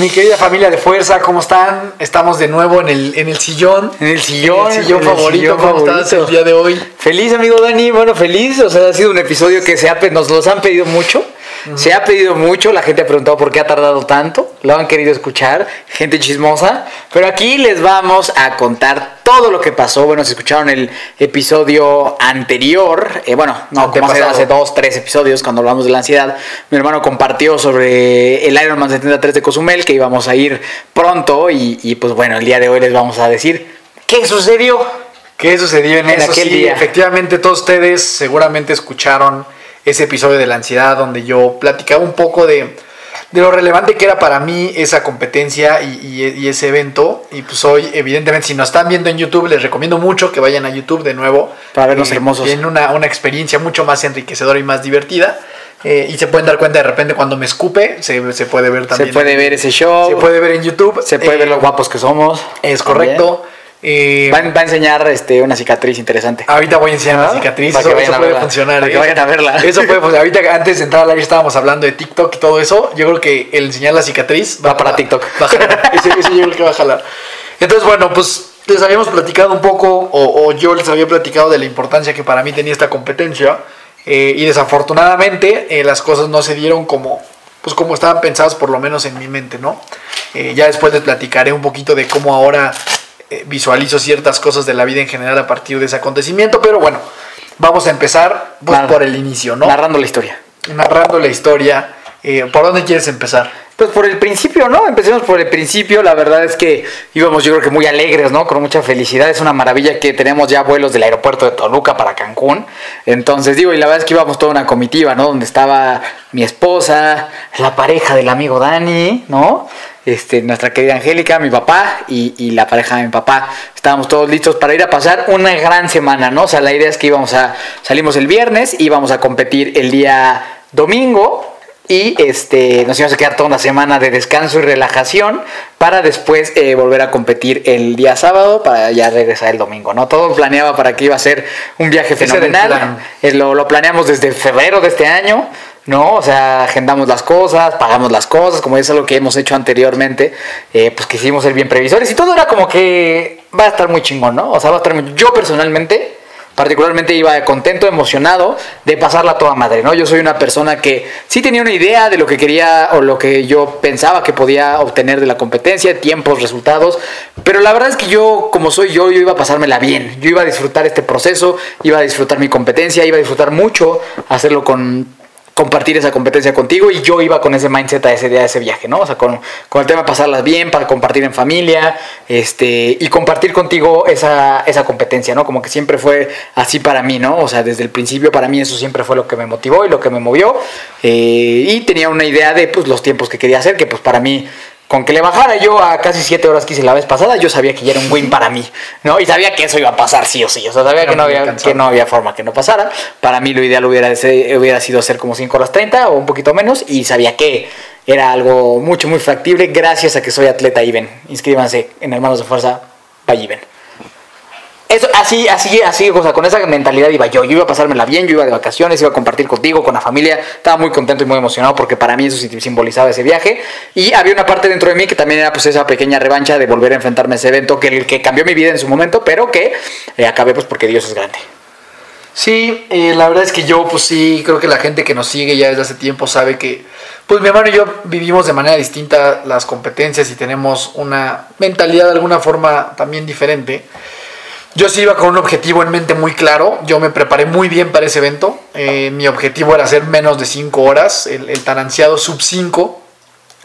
Mi querida familia de fuerza, ¿cómo están? Estamos de nuevo en el, en el sillón. En el sillón, En el sillón en el favorito. sillón ¿Cómo estás favorito. el día de hoy? Feliz, amigo Dani. Bueno, feliz. O sea, ha sido un episodio que se ha, nos los han pedido mucho. Se ha pedido mucho. La gente ha preguntado por qué ha tardado tanto. Lo han querido escuchar. Gente chismosa. Pero aquí les vamos a contar todo lo que pasó. Bueno, si escucharon el episodio anterior. eh, bueno, no, como hace, dos, tres episodios cuando hablamos de la ansiedad. Mi hermano compartió sobre el Ironman 73 de Cozumel. Que íbamos a ir pronto. Y, y, pues bueno, el día de hoy les vamos a decir qué sucedió. ¿Qué sucedió en, En eso? aquel Sí, día. Efectivamente, todos ustedes seguramente escucharon ese episodio de la ansiedad donde yo platicaba un poco de, de lo relevante que era para mí esa competencia y, y- y ese evento. Y pues hoy, evidentemente, si nos están viendo en YouTube, les recomiendo mucho que vayan a YouTube de nuevo. Para vernos hermosos. Tienen una, una experiencia mucho más enriquecedora y más divertida. Eh, y se pueden dar cuenta de repente cuando me escupe, se, se puede ver también. Se puede ver ese show. Se puede ver en YouTube. Se puede Eh, ver lo guapos que somos. Es También. Eh, Va, va a enseñar este, una cicatriz interesante. Ahorita voy a enseñar ¿Ah? cicatriz. Para Eso, que vayan eso a puede verla. funcionar. Para que ¿eh? vayan a verla. Eso puede funcionar. Ahorita antes de entrar al aire estábamos hablando de TikTok y todo eso. Yo creo que el enseñar la cicatriz Va para TikTok. Va a jalar. Ese, ese yo creo que va a jalar. Entonces, bueno, pues les habíamos platicado un poco, o, o yo les había platicado de la importancia que para mí tenía esta competencia. eh, y desafortunadamente eh, las cosas no se dieron como, pues como estaban pensadas, por lo menos en mi mente, ¿no? Eh, ya después les platicaré un poquito de cómo ahora eh, visualizo ciertas cosas de la vida en general a partir de ese acontecimiento, pero bueno, vamos a empezar pues, Narra- por el inicio, ¿no? Narrando la historia. Narrando la historia. Eh, ¿Por dónde quieres empezar? Pues por el principio, ¿no? Empecemos por el principio. La verdad es que íbamos, yo creo que muy alegres, ¿no? Con mucha felicidad. Es una maravilla que tenemos ya vuelos del aeropuerto de Toluca para Cancún. Entonces, digo, y la verdad es que íbamos toda una comitiva, ¿no? Donde estaba mi esposa, la pareja del amigo Dani, ¿no? Este, nuestra querida Angélica, mi papá y, y la pareja de mi papá. Estábamos todos listos para ir a pasar una gran semana, ¿no? O sea, la idea es que íbamos a, salimos el viernes, íbamos a competir el día domingo y este, nos íbamos a quedar toda una semana de descanso y relajación para después eh, volver a competir el día sábado para ya regresar el domingo, ¿no? Todo planeaba para que iba a ser un viaje fenomenal. lo, lo planeamos desde febrero de este año, ¿no? O sea, agendamos las cosas, pagamos las cosas, como es algo que hemos hecho anteriormente, eh, pues quisimos ser bien previsores y todo era como que va a estar muy chingón, ¿no? O sea, va a estar muy... Yo personalmente particularmente iba contento, emocionado de pasarla toda madre, ¿no? Yo soy una persona que sí tenía una idea de lo que quería o lo que yo pensaba que podía obtener de la competencia, tiempos, resultados, pero la verdad es que yo, como soy yo, yo iba a pasármela bien, yo iba a disfrutar este proceso, iba a disfrutar mi competencia, iba a disfrutar mucho hacerlo con compartir esa competencia contigo y yo iba con ese mindset a ese día, ese viaje, ¿no? O sea, con, con el tema de pasarlas bien, para compartir en familia, este, y compartir contigo esa, esa competencia, ¿no? Como que siempre fue así para mí, ¿no? O sea, desde el principio para mí eso siempre fue lo que me motivó y lo que me movió, eh, y tenía una idea de, pues, los tiempos que quería hacer, que pues para mí con que le bajara yo a casi 7 horas que hice la vez pasada, yo sabía que ya era un win para mí, ¿no? Y sabía que eso iba a pasar sí o sí. O sea, sabía que no, había, que no había forma que no pasara. Para mí lo ideal hubiera, hubiera sido hacer como 5 horas 30 o un poquito menos. Y sabía que era algo mucho, muy factible gracias a que soy atleta IBEN. Inscríbanse en Hermanos de Fuerza by IBEN. Eso, así, así, así, o sea, con esa mentalidad iba yo. Yo iba a pasármela bien, yo iba de vacaciones, iba a compartir contigo, con la familia. Estaba muy contento y muy emocionado porque para mí eso simbolizaba ese viaje. Y había una parte dentro de mí que también era pues esa pequeña revancha de volver a enfrentarme a ese evento que, que cambió mi vida en su momento, pero que eh, acabé pues porque Dios es grande. Sí, eh, la verdad es que yo, pues sí, creo que la gente que nos sigue ya desde hace tiempo sabe que, pues mi hermano y yo vivimos de manera distinta las competencias y tenemos una mentalidad de alguna forma también diferente. Yo sí iba con un objetivo en mente muy claro, yo me preparé muy bien para ese evento, eh, mi objetivo era hacer menos de 5 horas, el, tan ansiado sub 5,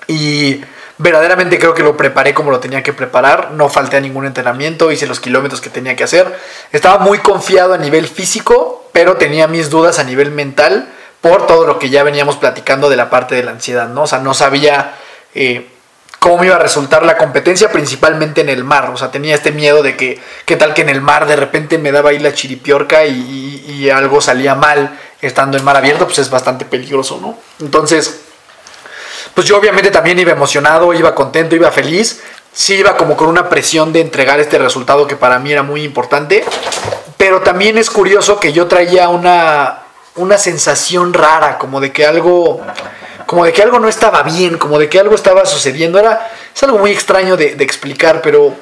y verdaderamente creo que lo preparé como lo tenía que preparar, no falté a ningún entrenamiento, hice los kilómetros que tenía que hacer, estaba muy confiado a nivel físico, pero tenía mis dudas a nivel mental por todo lo que ya veníamos platicando de la parte de la ansiedad, ¿no? O sea, no sabía eh, cómo me iba a resultar la competencia, principalmente en el mar, o sea, tenía este miedo de que, qué tal que en el mar de repente me daba ahí la chiripiorca y, algo salía mal estando en mar abierto, pues es bastante peligroso, ¿no? Entonces pues yo obviamente también iba emocionado, iba contento, iba feliz. Sí iba como con una presión de entregar este resultado que para mí era muy importante. Pero también es curioso que yo traía una, una sensación rara, como de que algo como de que algo no estaba bien, como de que algo estaba sucediendo. Era, es algo muy extraño de, explicar, pero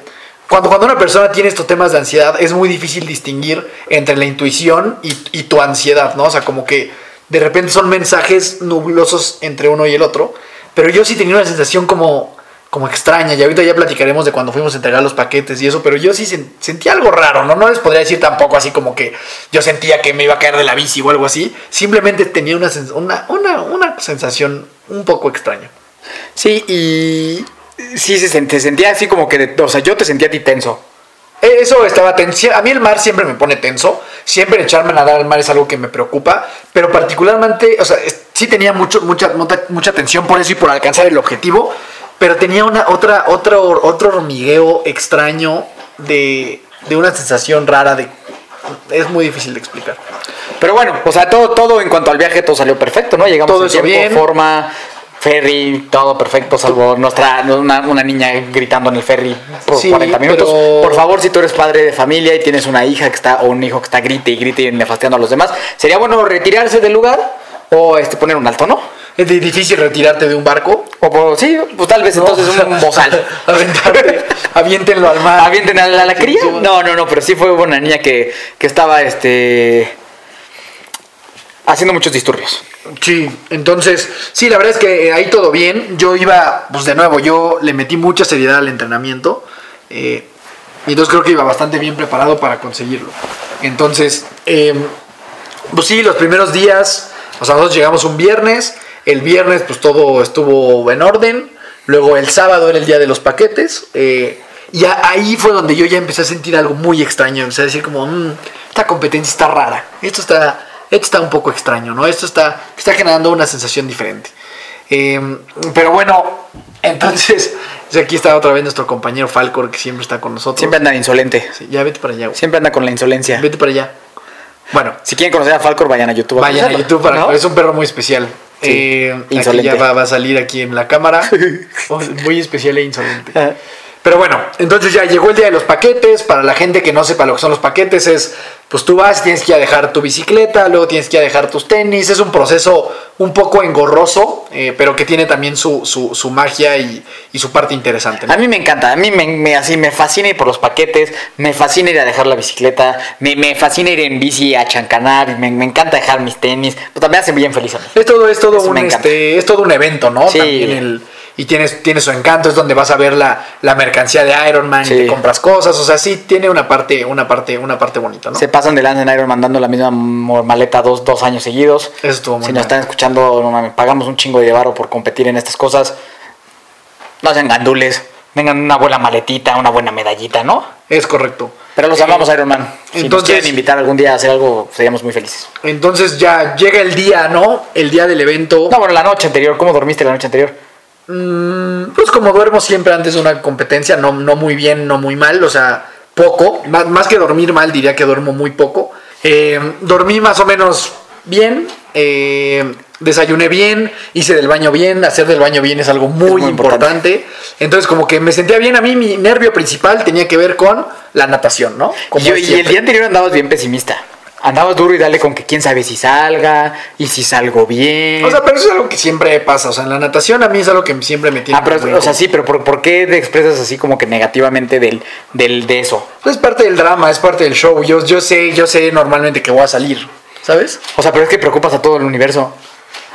cuando, cuando una persona tiene estos temas de ansiedad es muy difícil distinguir entre la intuición y, y tu ansiedad, ¿no? O sea, como que de repente son mensajes nublosos entre uno y el otro. Pero yo sí tenía una sensación como, como extraña. Y ahorita ya platicaremos de cuando fuimos a entregar los paquetes y eso. Pero yo sí sentía algo raro. ¿no? no les podría decir tampoco así como que yo sentía que me iba a caer de la bici o algo así. Simplemente tenía una, una, una, una sensación un poco extraña. Sí, y sí se sentía así como que, o sea, yo te sentía a ti tenso. Eh, eso estaba tenso. A mí el mar siempre me pone tenso. Siempre echarme a nadar al mar es algo que me preocupa. Pero particularmente, o sea, sí tenía mucho, mucha, mucha, tensión por eso y por alcanzar el objetivo. Pero tenía una, otra, otro, otro hormigueo extraño de, de una sensación rara de... Es muy difícil de explicar. Pero bueno, o sea, todo, todo en cuanto al viaje, todo salió perfecto, ¿no? Llegamos todo en tiempo, bien. forma, ferry, todo perfecto, salvo nuestra, una, una niña gritando en el ferry por 40 minutos. Por favor, si tú eres padre de familia y tienes una hija que está, o un hijo que está grite y grite y nefasteando a los demás, sería bueno retirarse del lugar o este, poner un alto, ¿no? Es difícil retirarte de un barco. O sí, pues tal vez entonces un bozal. aviéntenlo al mar. ¿Avienten a la, cría? No, no, no, pero sí fue una niña que, que estaba este haciendo muchos disturbios. Sí, entonces, sí, la verdad es que ahí todo bien. Yo iba, pues de nuevo, yo le metí mucha seriedad al entrenamiento. Eh, y entonces creo que iba bastante bien preparado para conseguirlo. Entonces, em, pues sí, los primeros días, o sea, nosotros llegamos un viernes. El viernes, pues todo estuvo en orden. Luego el sábado era el día de los paquetes. Eh, y ahí fue donde yo ya empecé a sentir algo muy extraño. Empecé a decir como, mm, esta competencia está rara. Esto está esto está un poco extraño, ¿no? Esto está, está generando una sensación diferente. Eh, pero bueno, entonces, aquí está otra vez nuestro compañero Falcor, que siempre está con nosotros. Siempre anda insolente. ya vete para allá. Siempre anda con la insolencia. Vete para allá. Bueno, si quieren conocer a Falcor, vayan a YouTube. vayan a YouTube, para, es un perro muy especial. Eh, insolente. ya va, a salir aquí en la cámara. Oh, muy especial e insolente. Ah. Pero bueno, entonces ya llegó el día de los paquetes. Para la gente que no sepa lo que son los paquetes, es pues tú vas, tienes que ir a dejar tu bicicleta, luego tienes que ir a dejar tus tenis. Es un proceso un poco engorroso, eh, pero que tiene también su, su, magia y, y, su parte interesante. A mí me encanta, a mí me, así me fascina ir por los paquetes, me fascina ir a dejar la bicicleta, me, me fascina ir en bici a chancanar, me, me encanta dejar mis tenis, pues también me hace bien feliz a mí. Es todo, es todo, un, este, es todo un evento, ¿no? Sí. También el y tienes, tiene su encanto, es donde vas a ver la, la mercancía de Iron Man y te compras cosas, o sea, sí tiene una parte, una parte, una parte bonita, ¿no? Se pasan de lanza en Iron Man dando la misma maleta dos, dos años seguidos. Eso estuvo muy Si nos están escuchando, no mames, pagamos un chingo de varo por competir en estas cosas. No hacen gandules, vengan una buena maletita, una buena medallita, ¿no? Es correcto. Pero los amamos Iron Man. Si entonces, nos quieren invitar algún día a hacer algo, seríamos muy felices. Entonces ya llega el día, ¿no? El día del evento. No, bueno, la noche anterior. ¿Cómo dormiste la noche anterior? Mm, pues como duermo siempre antes de una competencia, no, no muy bien, no muy mal, o sea, poco, más, que dormir mal diría que duermo muy poco. Eh, dormí más o menos bien, eh, desayuné bien, hice del baño bien, hacer del baño bien es algo muy, importante. Entonces como que me sentía bien, a mí mi nervio principal tenía que ver con la natación, ¿no? y el día anterior andabas bien pesimista andabas duro y dale con que quién sabe si salga y si salgo bien. O sea, pero eso es algo que siempre pasa. O sea, en la natación a mí es algo que siempre me tiene. Ah, pero, o sea, sí, pero ¿por, qué te expresas así como que negativamente del, del, de eso? Pues es parte del drama, es parte del show. Yo, yo sé, yo sé normalmente que voy a salir, ¿sabes? O sea, pero es que preocupas a todo el universo.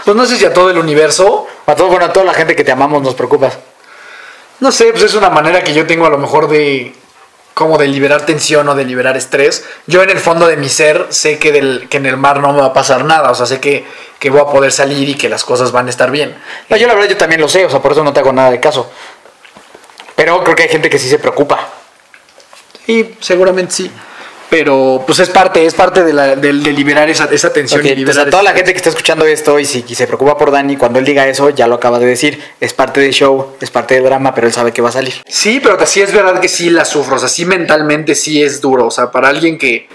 Pues no sé si a todo el universo. A todo, bueno, a toda la gente que te amamos nos preocupas. No sé, pues es una manera que yo tengo a lo mejor de como de liberar tensión o de liberar estrés. Yo en el fondo de mi ser sé que, del, que en el mar no me va a pasar nada, o sea, sé que, que voy a poder salir y que las cosas van a estar bien. No, yo la verdad yo también lo sé, o sea, por eso no te hago nada de caso. Pero creo que hay gente que sí se preocupa. Y seguramente sí. Pero pues es parte, es parte de, la, de, de liberar esa, esa tensión y liberar a toda la gente que está escuchando esto y si y se preocupa por Dani, cuando él diga eso, ya lo acaba de decir, es parte del show, es parte del drama, pero él sabe que va a salir. Sí, pero sí es verdad que sí la sufro, o sea, sí mentalmente sí es duro, o sea, para alguien que,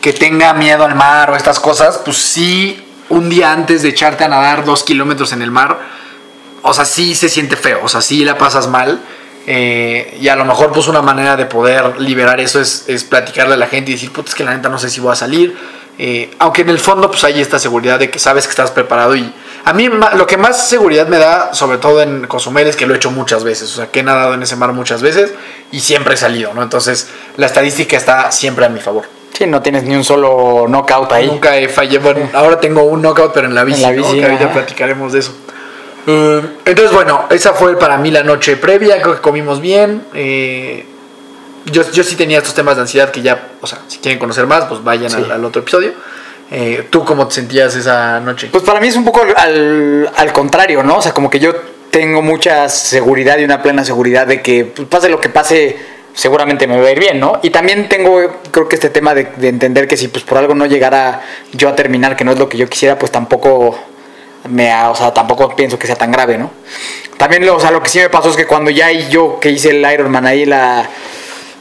que tenga miedo al mar o estas cosas, pues sí, un día antes de echarte a nadar dos kilómetros en el mar, o sea, sí se siente feo, o sea, sí la pasas mal. Eh, y a lo mejor pues una manera de poder liberar eso es, es platicarle a la gente y decir, puta, es que la neta no sé si voy a salir. Eh, aunque en el fondo pues hay esta seguridad de que sabes que estás preparado y a mí lo que más seguridad me da, sobre todo en Cozumel, es que lo he hecho muchas veces, o sea, que he nadado en ese mar muchas veces y siempre he salido, ¿no? Entonces la estadística está siempre a mi favor. Sí, no tienes ni un solo knockout ahí. Nunca he fallado. Bueno, ahora tengo un knockout, pero en la bici, la ¿no? bici, Que ahorita platicaremos de eso. Eh, entonces, bueno, esa fue para mí la noche previa. Creo que comimos bien. eh, yo, yo sí tenía estos temas de ansiedad que ya, o sea, si quieren conocer más, pues vayan al, al otro episodio. Eh, ¿Tú cómo te sentías esa noche? Pues para mí es un poco al, al contrario, ¿no? O sea, como que yo tengo mucha seguridad y una plena seguridad de que pues, pase lo que pase, seguramente me va a ir bien, ¿no? Y también tengo, creo que este tema de, de entender que si pues por algo no llegara yo a terminar, que no es lo que yo quisiera, pues tampoco me, ha- o sea, tampoco pienso que sea tan grave, ¿no? También, lo, o sea, lo que sí me pasó es que cuando ya yo que hice el Ironman ahí la,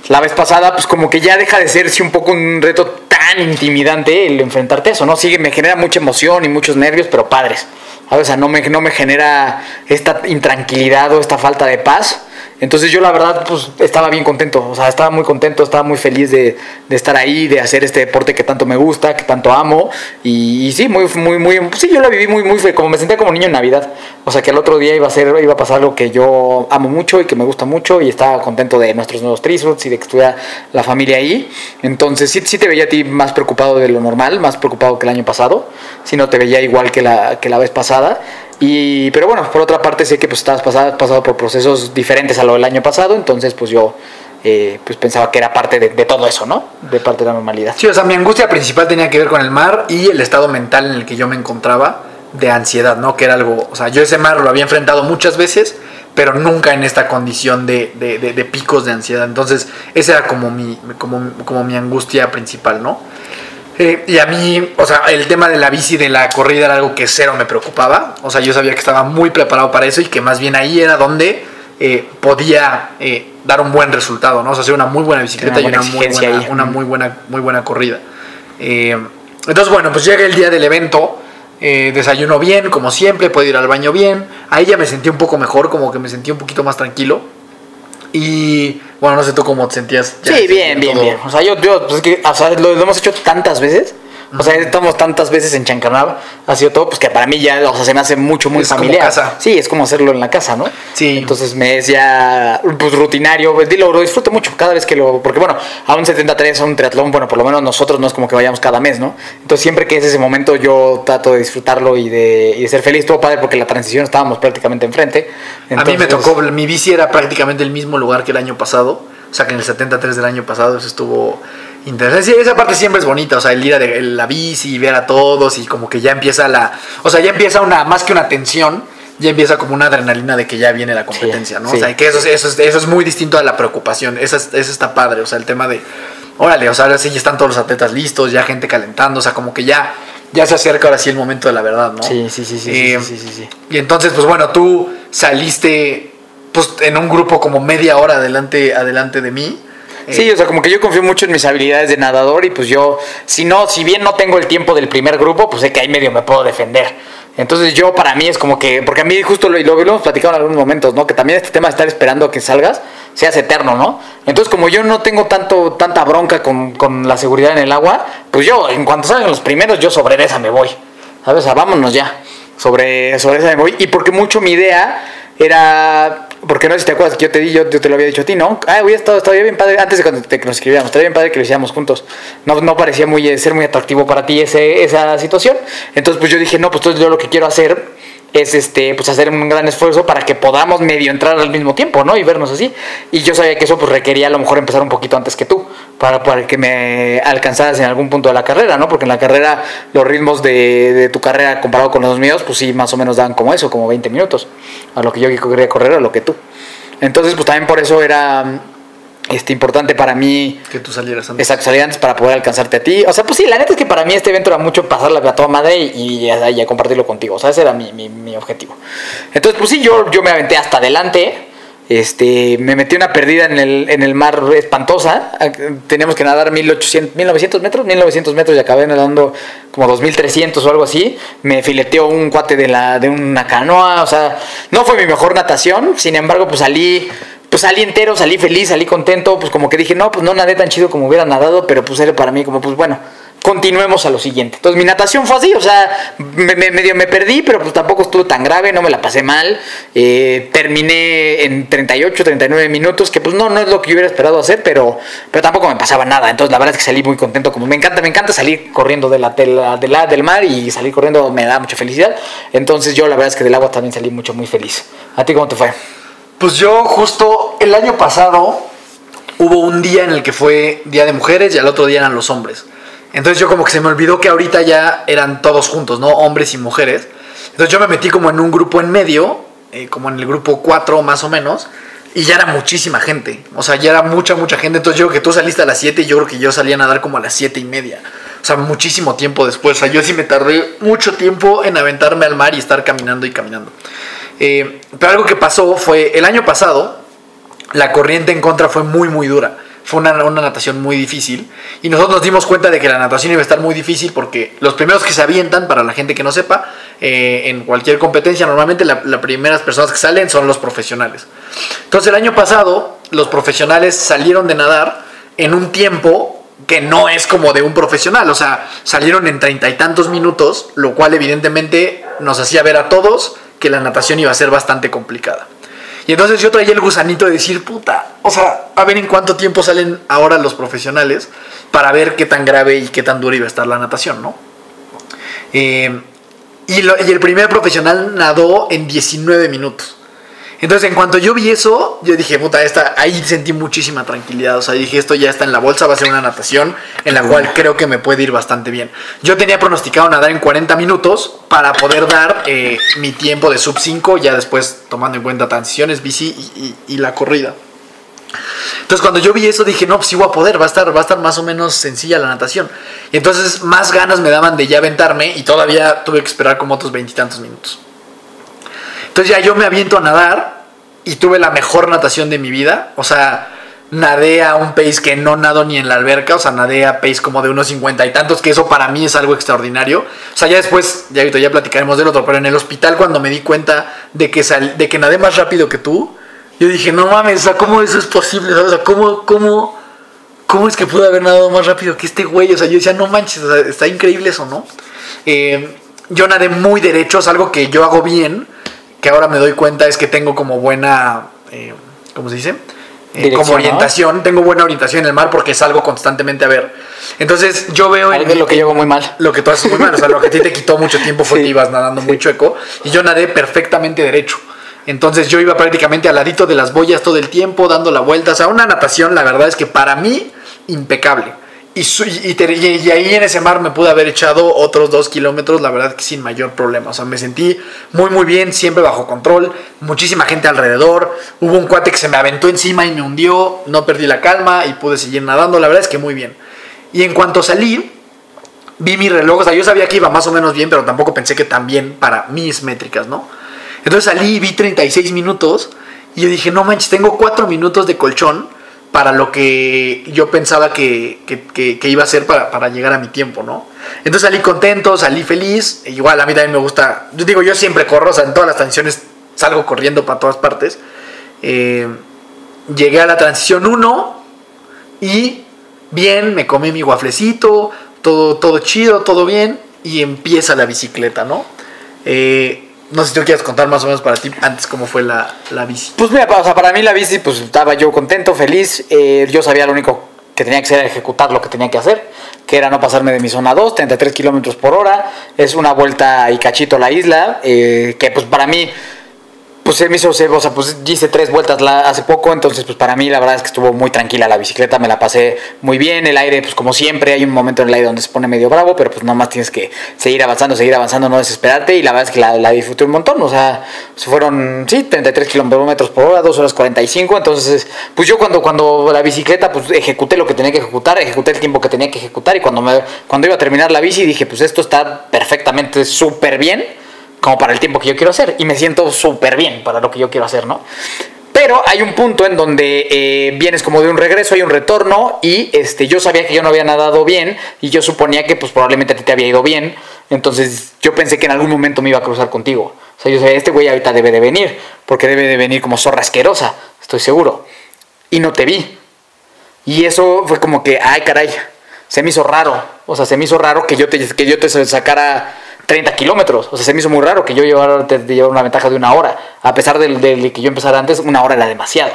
la vez pasada, pues como que ya deja de ser sí, un poco un reto tan intimidante el enfrentarte a eso, ¿no? Sigue, me genera mucha emoción y muchos nervios, pero padres. O sea, no me, no me genera esta intranquilidad o esta falta de paz. Entonces yo la verdad pues estaba bien contento, o sea, estaba muy contento, estaba muy feliz de, de estar ahí, de hacer este deporte que tanto me gusta, que tanto amo. Y, y sí, muy, muy, muy, pues sí, yo la viví muy, muy, como me sentía como niño en Navidad. O sea, que el otro día iba a ser, iba a pasar algo que yo amo mucho y que me gusta mucho y estaba contento de nuestros nuevos trisuits y de que estuviera la familia ahí. Entonces sí, sí te veía a ti más preocupado de lo normal, más preocupado que el año pasado. Si no te veía igual que la, que la vez pasada. Y, pero bueno, por otra parte sé que pues estabas pasado, pasado por procesos diferentes a lo del año pasado, entonces pues yo eh, pues pensaba que era parte de, de todo eso, ¿no? De parte de la normalidad. Sí, o sea, mi angustia principal tenía que ver con el mar y el estado mental en el que yo me encontraba de ansiedad, ¿no? Que era algo, o sea, yo ese mar lo había enfrentado muchas veces, pero nunca en esta condición de, de- de- picos de ansiedad. Entonces, esa era como mi, como, como mi angustia principal, ¿no? Eh, y a mí, o sea, el tema de la bici, de la corrida era algo que cero me preocupaba. O sea, yo sabía que estaba muy preparado para eso y que más bien ahí era donde eh, podía eh, dar un buen resultado, ¿no? O sea, hacer una muy buena bicicleta Una y una muy buena, ahí. una muy buena, muy buena corrida. Eh, entonces, bueno, pues llega el día del evento. eh, desayuno bien, como siempre, puedo ir al baño bien. Ahí ya me sentí un poco mejor, como que me sentí un poquito más tranquilo. Y bueno, no sé tú cómo te sentías. ya Sí, bien, bien, todo- bien. O sea, yo, yo pues es que, o sea, lo, lo hemos hecho tantas veces. O sea, estamos tantas veces en Chancanab, ha sido todo, pues que para mí ya, o sea, se me hace mucho, muy Es como familiar. casa. Sí, es como hacerlo en la casa, ¿no? Sí. Entonces me es ya, pues rutinario, pues dilo, lo disfruto mucho cada vez que lo, porque bueno, a un 73, a un triatlón, bueno, por lo menos nosotros no es como que vayamos cada mes, ¿no? Entonces siempre que es ese momento yo trato de disfrutarlo y de, y de ser feliz, todo padre, porque la transición estábamos prácticamente enfrente. a mí me Entonces- tocó, mi bici era prácticamente el mismo lugar que el año pasado. O sea, que en el 73 del año pasado eso estuvo interesante. Sí, esa parte siempre es bonita. O sea, el ir a de- la bici y ver a todos y como que ya empieza la... O sea, ya empieza una, más que una tensión, ya empieza como una adrenalina de que ya viene la competencia, ¿no? sí. O sea, que eso, es- eso, es- eso es muy distinto a la preocupación. Eso, es- eso está padre. O sea, el tema de... Órale, o sea, ahora sí ya están todos los atletas listos, ya gente calentando. O sea, como que ya... Ya se acerca ahora sí el momento de la verdad, ¿no? Sí, sí, sí, sí, Eh, sí, sí, sí, sí. y entonces, pues bueno, tú saliste pues en un grupo como media hora adelante, adelante de mí. Sí, o sea, como que yo confío mucho en mis habilidades de nadador y pues yo, si no, si bien no tengo el tiempo del primer grupo, pues sé que ahí medio me puedo defender. Entonces yo para mí es como que, porque a mí justo lo, lo, lo hemos platicado en algunos momentos, ¿no? Que también este tema de estar esperando a que salgas se hace eterno, ¿no? Entonces como yo no tengo tanto, tanta bronca con, con la seguridad en el agua, pues yo en cuanto salgan los primeros, yo sobre esa me voy. ¿Sabes? O sea, vámonos ya. Sobre, sobre esa me voy. Y porque mucho mi idea era. Porque no sé si te acuerdas que yo te di, yo, yo te lo había dicho a ti, ¿no? Ah, hubiera estado, estaría bien padre, antes de cuando te- que nos escribíamos, estaría bien padre que lo hiciéramos juntos. No, no parecía muy, eh, ser muy atractivo para ti ese, esa situación. Entonces, pues yo dije, no, pues entonces yo lo que quiero hacer es este pues hacer un gran esfuerzo para que podamos medio entrar al mismo tiempo, ¿no? Y vernos así. Y yo sabía que eso pues requería a lo mejor empezar un poquito antes que tú, para, para que me alcanzaras en algún punto de la carrera, ¿no? Porque en la carrera los ritmos de, de tu carrera comparado con los míos, pues sí, más o menos dan como eso, como 20 minutos, a lo que yo quería correr, a lo que tú. Entonces, pues también por eso era este, importante para mí. Que tú salieras antes. Exacto, salir antes para poder alcanzarte a ti. O sea, pues sí, la neta es que para mí este evento era mucho pasarla a toda madre y, y, a, y a compartirlo contigo. O sea, ese era mi, mi, mi, objetivo. Entonces, pues sí, yo, yo me aventé hasta adelante. Este, me metí una perdida en el, en el mar espantosa. Teníamos que nadar 1800, 1900 metros, 1900 metros y acabé nadando como 2300 o algo así. Me fileteó un cuate de, la, de una canoa. O sea, no fue mi mejor natación. Sin embargo, pues salí pues salí entero, salí feliz, salí contento, pues como que dije, no, pues no nadé tan chido como hubiera nadado, pero pues era para mí como, pues bueno, continuemos a lo siguiente. Entonces mi natación fue así, o sea, me, me, medio me perdí, pero pues tampoco estuvo tan grave, no me la pasé mal. Eh, terminé en 38, 39 minutos, que pues no, no es lo que yo hubiera esperado hacer, pero, pero tampoco me pasaba nada. Entonces la verdad es que salí muy contento, como me encanta, me encanta salir corriendo de la, del mar y salir corriendo me da mucha felicidad. Entonces yo la verdad es que del agua también salí mucho, muy feliz. ¿A ti cómo te fue? Pues yo justo el año pasado hubo un día en el que fue Día de Mujeres y al otro día eran los hombres. Entonces yo como que se me olvidó que ahorita ya eran todos juntos, ¿no? Hombres y mujeres. Entonces yo me metí como en un grupo en medio, eh, como en el grupo 4 más o menos, y ya era muchísima gente. O sea, ya era mucha, mucha gente. Entonces yo creo que tú saliste a las 7 y yo creo que yo salía a nadar como a las 7 y media. O sea, muchísimo tiempo después. O sea, yo sí me tardé mucho tiempo en aventarme al mar y estar caminando y caminando. Eh, pero algo que pasó fue el año pasado, la corriente en contra fue muy, muy dura. Fue una, una, natación muy difícil. Y nosotros nos dimos cuenta de que la natación iba a estar muy difícil porque los primeros que se avientan, para la gente que no sepa, eh, en cualquier competencia, normalmente las la primeras personas que salen son los profesionales. Entonces el año pasado, los profesionales salieron de nadar en un tiempo que no es como de un profesional. O sea, salieron en treinta y tantos minutos, lo cual evidentemente nos hacía ver a todos que la natación iba a ser bastante complicada. Y entonces yo traía el gusanito de decir, puta, o sea, a ver en cuánto tiempo salen ahora los profesionales para ver qué tan grave y qué tan dura iba a estar la natación, ¿no? Eh, y, y el primer profesional nadó en 19 minutos. Entonces, en cuanto yo vi eso, yo dije, puta, esta, ahí sentí muchísima tranquilidad. O sea, dije, esto ya está en la bolsa, va a ser una natación en la cual creo que me puede ir bastante bien. Yo tenía pronosticado nadar en 40 minutos para poder dar eh, mi tiempo de sub 5, ya después tomando en cuenta transiciones, bici y, y, y, la corrida. Entonces, cuando yo vi eso, dije, no, pues sí voy a poder, va a estar, va a estar más o menos sencilla la natación. Y entonces, más ganas me daban de ya aventarme y todavía tuve que esperar como otros veintitantos minutos. Entonces ya yo me aviento a nadar y tuve la mejor natación de mi vida. O sea, nadé a un pace que no nado ni en la alberca. O sea, nadé a pace como de unos cincuenta y tantos, que eso para mí es algo extraordinario. O sea, ya después, ya, ya platicaremos del otro, pero en el hospital cuando me di cuenta de que, de que nadé más rápido que tú, yo dije, no mames, o sea, ¿cómo eso es posible? O sea, ¿cómo, cómo, cómo es que pude haber nadado más rápido que este güey? O sea, yo decía, no manches, está increíble eso, ¿no? Eh, yo nadé muy derecho, es algo que yo hago bien que ahora me doy cuenta es que tengo como buena, eh, ¿cómo se dice? Eh, como orientación, tengo buena orientación en el mar porque salgo constantemente a ver. Entonces yo veo... En, lo que hago muy mal. Lo que tú haces muy mal, o sea, lo que a ti te quitó mucho tiempo fue sí. que ibas nadando sí. muy chueco y yo nadé perfectamente derecho. Entonces yo iba prácticamente al ladito de las boyas todo el tiempo, dando la vuelta. O sea, una natación, la verdad es que para mí, impecable. Y, y, ahí en ese mar me pude haber echado otros dos kilómetros, la verdad que sin mayor problema. O sea, me sentí muy, muy bien, siempre bajo control, muchísima gente alrededor. Hubo un cuate que se me aventó encima y me hundió, no perdí la calma y pude seguir nadando. La verdad es que muy bien. Y en cuanto salí, vi mi reloj. O sea, yo sabía que iba más o menos bien, pero tampoco pensé que tan bien para mis métricas, ¿no? Entonces salí y vi 36 minutos y dije, no manches, tengo 4 minutos de colchón para lo que yo pensaba que, iba a ser para, para, llegar a mi tiempo, ¿no? Entonces salí contento, salí feliz, e igual a mí también me gusta, yo digo, yo siempre corro, o sea, en todas las transiciones salgo corriendo para todas partes. Eh, llegué a la transición 1 y bien, me comí mi guaflecito, todo, todo chido, todo bien, y empieza la bicicleta, ¿no? Eh, no sé si tú quieres contar más o menos para ti antes cómo fue la, la bici. Pues mira, o sea, para mí la bici, pues estaba yo contento, feliz. Eh, yo sabía lo único que tenía que hacer era ejecutar lo que tenía que hacer. que era no pasarme de mi zona 2, 33 kilómetros por hora. Es una vuelta y cachito a la isla, eh, que pues para mí pues se me hizo, o sea, pues hice tres vueltas hace poco, entonces pues para mí la verdad es que estuvo muy tranquila la bicicleta, me la pasé muy bien, el aire pues como siempre hay un momento en el aire donde se pone medio bravo, pero pues nomás tienes que seguir avanzando, seguir avanzando, no desesperarte y la verdad es que la, disfruté un montón, o sea, se fueron, sí, 33 kilómetros por hora, 2 horas 45, entonces pues yo cuando, cuando la bicicleta pues ejecuté lo que tenía que ejecutar, ejecuté el tiempo que tenía que ejecutar y cuando, me, cuando iba a terminar la bici dije pues esto está perfectamente súper bien como para el tiempo que yo quiero hacer y me siento súper bien para lo que yo quiero hacer, ¿no? Pero hay un punto en donde eh, vienes como de un regreso, hay un retorno y este, yo sabía que yo no había nadado bien y yo suponía que pues probablemente te había ido bien. Entonces yo pensé que en algún momento me iba a cruzar contigo. O sea, yo sabía, este güey ahorita debe de venir, porque debe de venir como zorra asquerosa, estoy seguro. Y no te vi. Y eso fue como que, ay caray, se me hizo raro. O sea, se me hizo raro que yo te, que yo te sacara 30 kilómetros. O sea, se me hizo muy raro que yo llevara, una ventaja de una hora. A pesar del, que yo empezara antes, una hora era demasiado,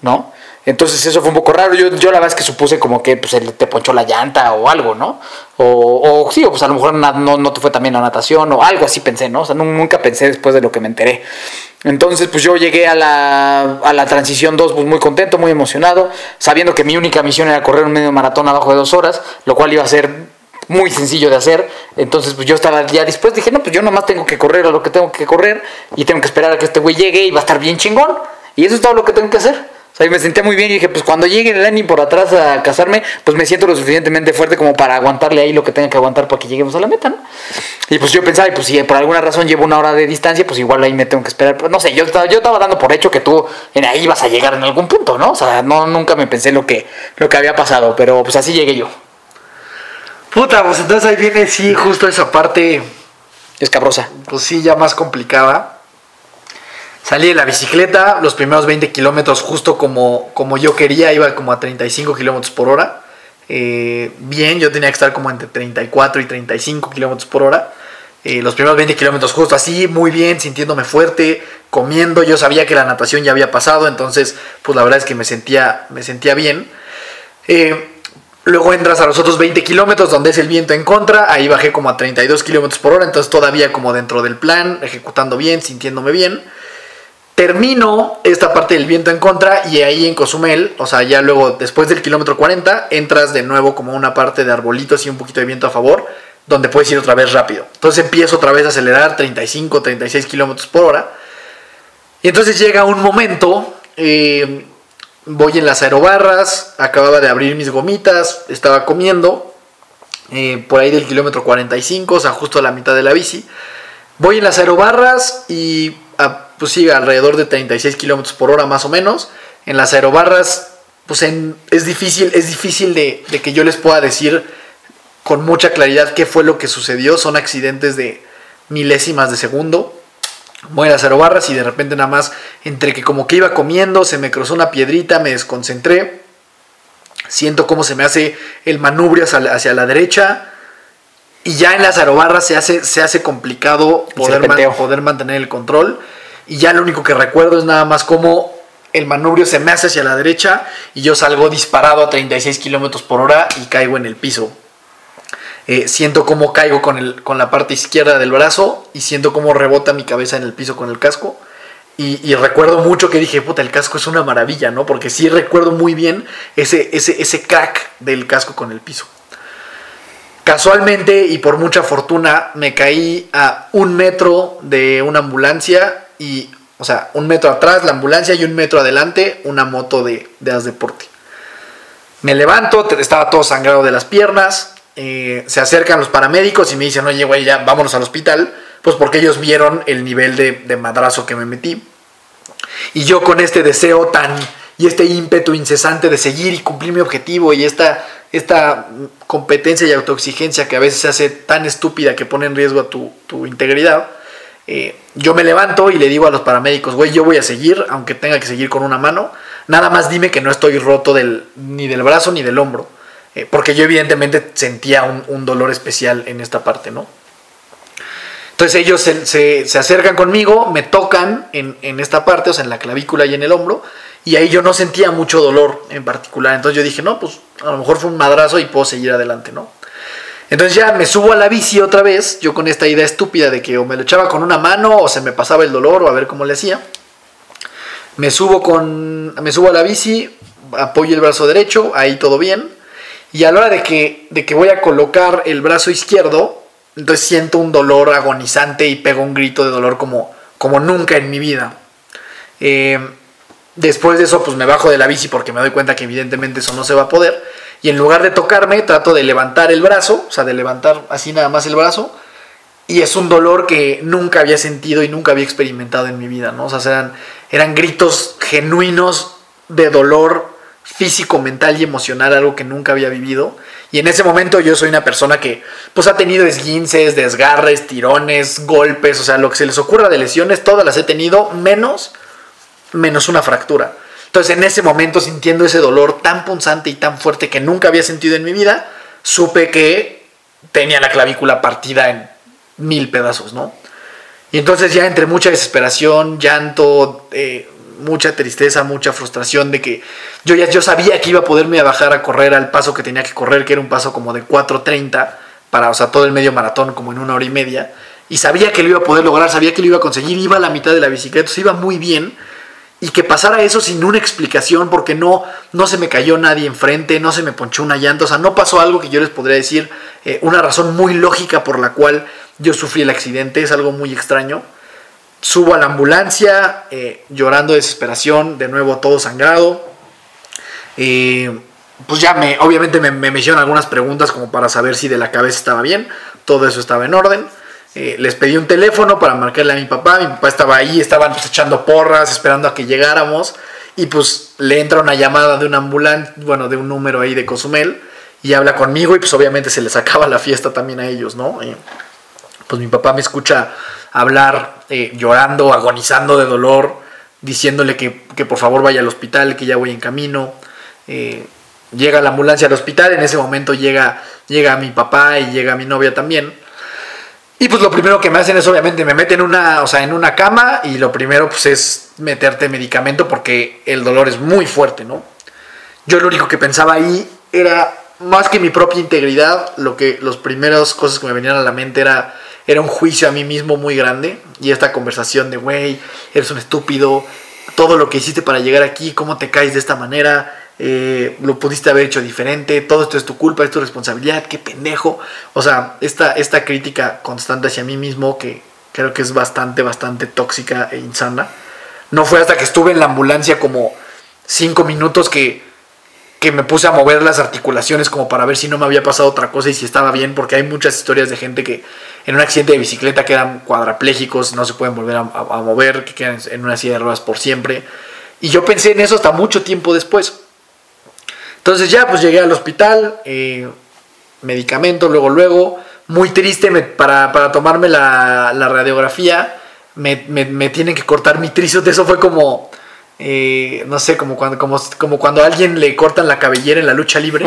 ¿no? Entonces eso fue un poco raro. Yo, yo la verdad es que supuse como que pues, te ponchó la llanta o algo, ¿no? O, o sí, o pues a lo mejor no, no te fue también la natación o algo así pensé, ¿no? O sea, nunca pensé después de lo que me enteré. Entonces, pues yo llegué a la, a la transición 2 pues, muy contento, muy emocionado, sabiendo que mi única misión era correr un medio maratón abajo de dos horas, lo cual iba a ser muy sencillo de hacer. Entonces, pues yo estaba ya después, dije, no, pues yo nomás tengo que correr a lo que tengo que correr y tengo que esperar a que este güey llegue y va a estar bien chingón. Y eso es todo lo que tengo que hacer. O sea, me sentía muy bien y dije, pues cuando llegue Lenny por atrás a casarme, pues me siento lo suficientemente fuerte como para aguantarle ahí lo que tenga que aguantar para que lleguemos a la meta, ¿no? Y pues yo pensaba, pues si por alguna razón llevo una hora de distancia, pues igual ahí me tengo que esperar. No sé, yo estaba, yo estaba dando por hecho que tú en ahí ibas a llegar en algún punto, ¿no? O sea, no, nunca me pensé lo que, lo que había pasado, pero pues así llegué yo. Puta, pues entonces ahí viene, sí, justo esa parte. Escabrosa. Pues sí, ya más complicada. Salí de la bicicleta, los primeros 20 kilómetros, justo como, como yo quería, iba como a 35 kilómetros por hora. Eh, bien, yo tenía que estar como entre 34 y 35 kilómetros por hora. Eh, los primeros 20 kilómetros justo así, muy bien, sintiéndome fuerte, comiendo. Yo sabía que la natación ya había pasado, entonces, pues la verdad es que me sentía, me sentía bien. Eh, Luego entras a los otros 20 kilómetros donde es el viento en contra. Ahí bajé como a 32 kilómetros por hora. Entonces todavía como dentro del plan, ejecutando bien, sintiéndome bien. Termino esta parte del viento en contra y ahí en Cozumel, o sea, ya luego después del kilómetro 40, entras de nuevo como una parte de arbolitos y un poquito de viento a favor, donde puedes ir otra vez rápido. Entonces empiezo otra vez a acelerar 35, 36 kilómetros por hora. Y entonces llega un momento eh, voy en las aerobarras, acababa de abrir mis gomitas, estaba comiendo, eh, por ahí del kilómetro 45, o sea, justo a la mitad de la bici. Voy en las aerobarras y pues sigue alrededor de 36 kilómetros por hora más o menos. En las aerobarras, pues es difícil, es difícil de, de que yo les pueda decir con mucha claridad qué fue lo que sucedió. Son accidentes de milésimas de segundo voy a las aerobarras y de repente nada más, entre que como que iba comiendo, se me cruzó una piedrita, me desconcentré, siento cómo se me hace el manubrio hacia, la derecha. Y ya en las aerobarras se hace, se hace complicado poder, poder mantener el control. Y ya lo único que recuerdo es nada más cómo el manubrio se me hace hacia la derecha y yo salgo disparado a 36 kilómetros por hora y caigo en el piso. Eh, siento cómo caigo con, el, con la parte izquierda del brazo y siento cómo rebota mi cabeza en el piso con el casco. Y, recuerdo mucho que dije, puta, el casco es una maravilla, ¿no? Porque sí recuerdo muy bien ese, ese, ese crack del casco con el piso. Casualmente y por mucha fortuna me caí a un metro de una ambulancia y, o sea, un metro atrás la ambulancia y un metro adelante una moto de, de As Deporte. Me levanto, estaba todo sangrado de las piernas, eh, se acercan los paramédicos y me dicen, oye, güey, ya vámonos al hospital, pues porque ellos vieron el nivel de, madrazo que me metí. Y yo con este deseo tan y este ímpetu incesante de seguir y cumplir mi objetivo y esta, esta competencia y autoexigencia que a veces se hace tan estúpida que pone en riesgo a tu, integridad, eh, yo me levanto y le digo a los paramédicos, güey, yo voy a seguir, aunque tenga que seguir con una mano, nada más dime que no estoy roto ni del brazo ni del hombro. Eh, porque yo evidentemente sentía un, dolor especial en esta parte, ¿no? Entonces ellos se, acercan conmigo, me tocan en, esta parte, o sea, en la clavícula y en el hombro, y ahí yo no sentía mucho dolor en particular. Entonces yo dije, no, pues a lo mejor fue un madrazo y puedo seguir adelante, ¿no? Entonces ya me subo a la bici otra vez, yo con esta idea estúpida de que o me lo echaba con una mano o se me pasaba el dolor o a ver cómo le hacía. Me subo con me subo a la bici, apoyo el brazo derecho, ahí todo bien. Y a la hora de que, de que voy a colocar el brazo izquierdo, entonces siento un dolor agonizante y pego un grito de dolor como, como nunca en mi vida. Eh, después de eso, pues me bajo de la bici porque me doy cuenta que evidentemente eso no se va a poder. Y en lugar de tocarme, trato de levantar el brazo, o sea, de levantar así nada más el brazo. Y es un dolor que nunca había sentido y nunca había experimentado en mi vida, ¿no? O sea, eran, eran gritos genuinos de dolor físico, mental y emocional, algo que nunca había vivido. Y en ese momento yo soy una persona que pues ha tenido esguinces, desgarres, tirones, golpes, o sea, lo que se les ocurra de lesiones, todas las he tenido, menos, menos una fractura. Entonces en ese momento, sintiendo ese dolor tan punzante y tan fuerte que nunca había sentido en mi vida, supe que tenía la clavícula partida en mil pedazos, ¿no? Y entonces ya entre mucha desesperación, llanto, eh, mucha tristeza, mucha frustración de que yo ya yo sabía que iba a poderme bajar a correr al paso que tenía que correr, que era un paso como de 4.30 para, o sea, todo el medio maratón como en una hora y media. Y sabía que lo iba a poder lograr, sabía que lo iba a conseguir, iba a la mitad de la bicicleta, iba muy bien. Y que pasara eso sin una explicación, porque no, no se me cayó nadie enfrente, no se me ponchó una llanta, o sea, no pasó algo que yo les podría decir, eh, una razón muy lógica por la cual yo sufrí el accidente, es algo muy extraño. Subo a la ambulancia, eh, llorando de desesperación, de nuevo todo sangrado. Eh, pues ya me, obviamente me, me, hicieron algunas preguntas como para saber si de la cabeza estaba bien, todo eso estaba en orden. Eh, les pedí un teléfono para marcarle a mi papá, mi papá estaba ahí, estaban pues, echando porras, esperando a que llegáramos. Y pues le entra una llamada de un ambulante, bueno, de un número ahí de Cozumel, y habla conmigo y pues obviamente se les acaba la fiesta también a ellos, ¿no? pues mi papá me escucha hablar eh, llorando, agonizando de dolor, diciéndole que, que, por favor vaya al hospital, que ya voy en camino. Eh, llega la ambulancia al hospital, en ese momento llega, llega mi papá y llega mi novia también. Y pues lo primero que me hacen es obviamente me meten una, o sea, en una cama y lo primero pues es meterte medicamento porque el dolor es muy fuerte, ¿no? Yo lo único que pensaba ahí era más que mi propia integridad, lo que los primeras cosas que me venían a la mente era era un juicio a mí mismo muy grande. Y esta conversación de, güey, eres un estúpido, todo lo que hiciste para llegar aquí, cómo te caes de esta manera, eh, lo pudiste haber hecho diferente, todo esto es tu culpa, es tu responsabilidad, qué pendejo. O sea, esta, esta crítica constante hacia mí mismo que creo que es bastante, bastante tóxica e insana. No fue hasta que estuve en la ambulancia como cinco minutos que que me puse a mover las articulaciones como para ver si no me había pasado otra cosa y si estaba bien, porque hay muchas historias de gente que en un accidente de bicicleta quedan cuadraplégicos, no se pueden volver a, mover, que quedan en una silla de ruedas por siempre. Y yo pensé en eso hasta mucho tiempo después. Entonces ya, pues llegué al hospital, eh, medicamento, luego, luego, muy triste para, para, tomarme la, radiografía, me, me, me, tienen que cortar mi tríceps, eso fue como eh, no sé, como cuando, como, como cuando a alguien le cortan la cabellera en la lucha libre.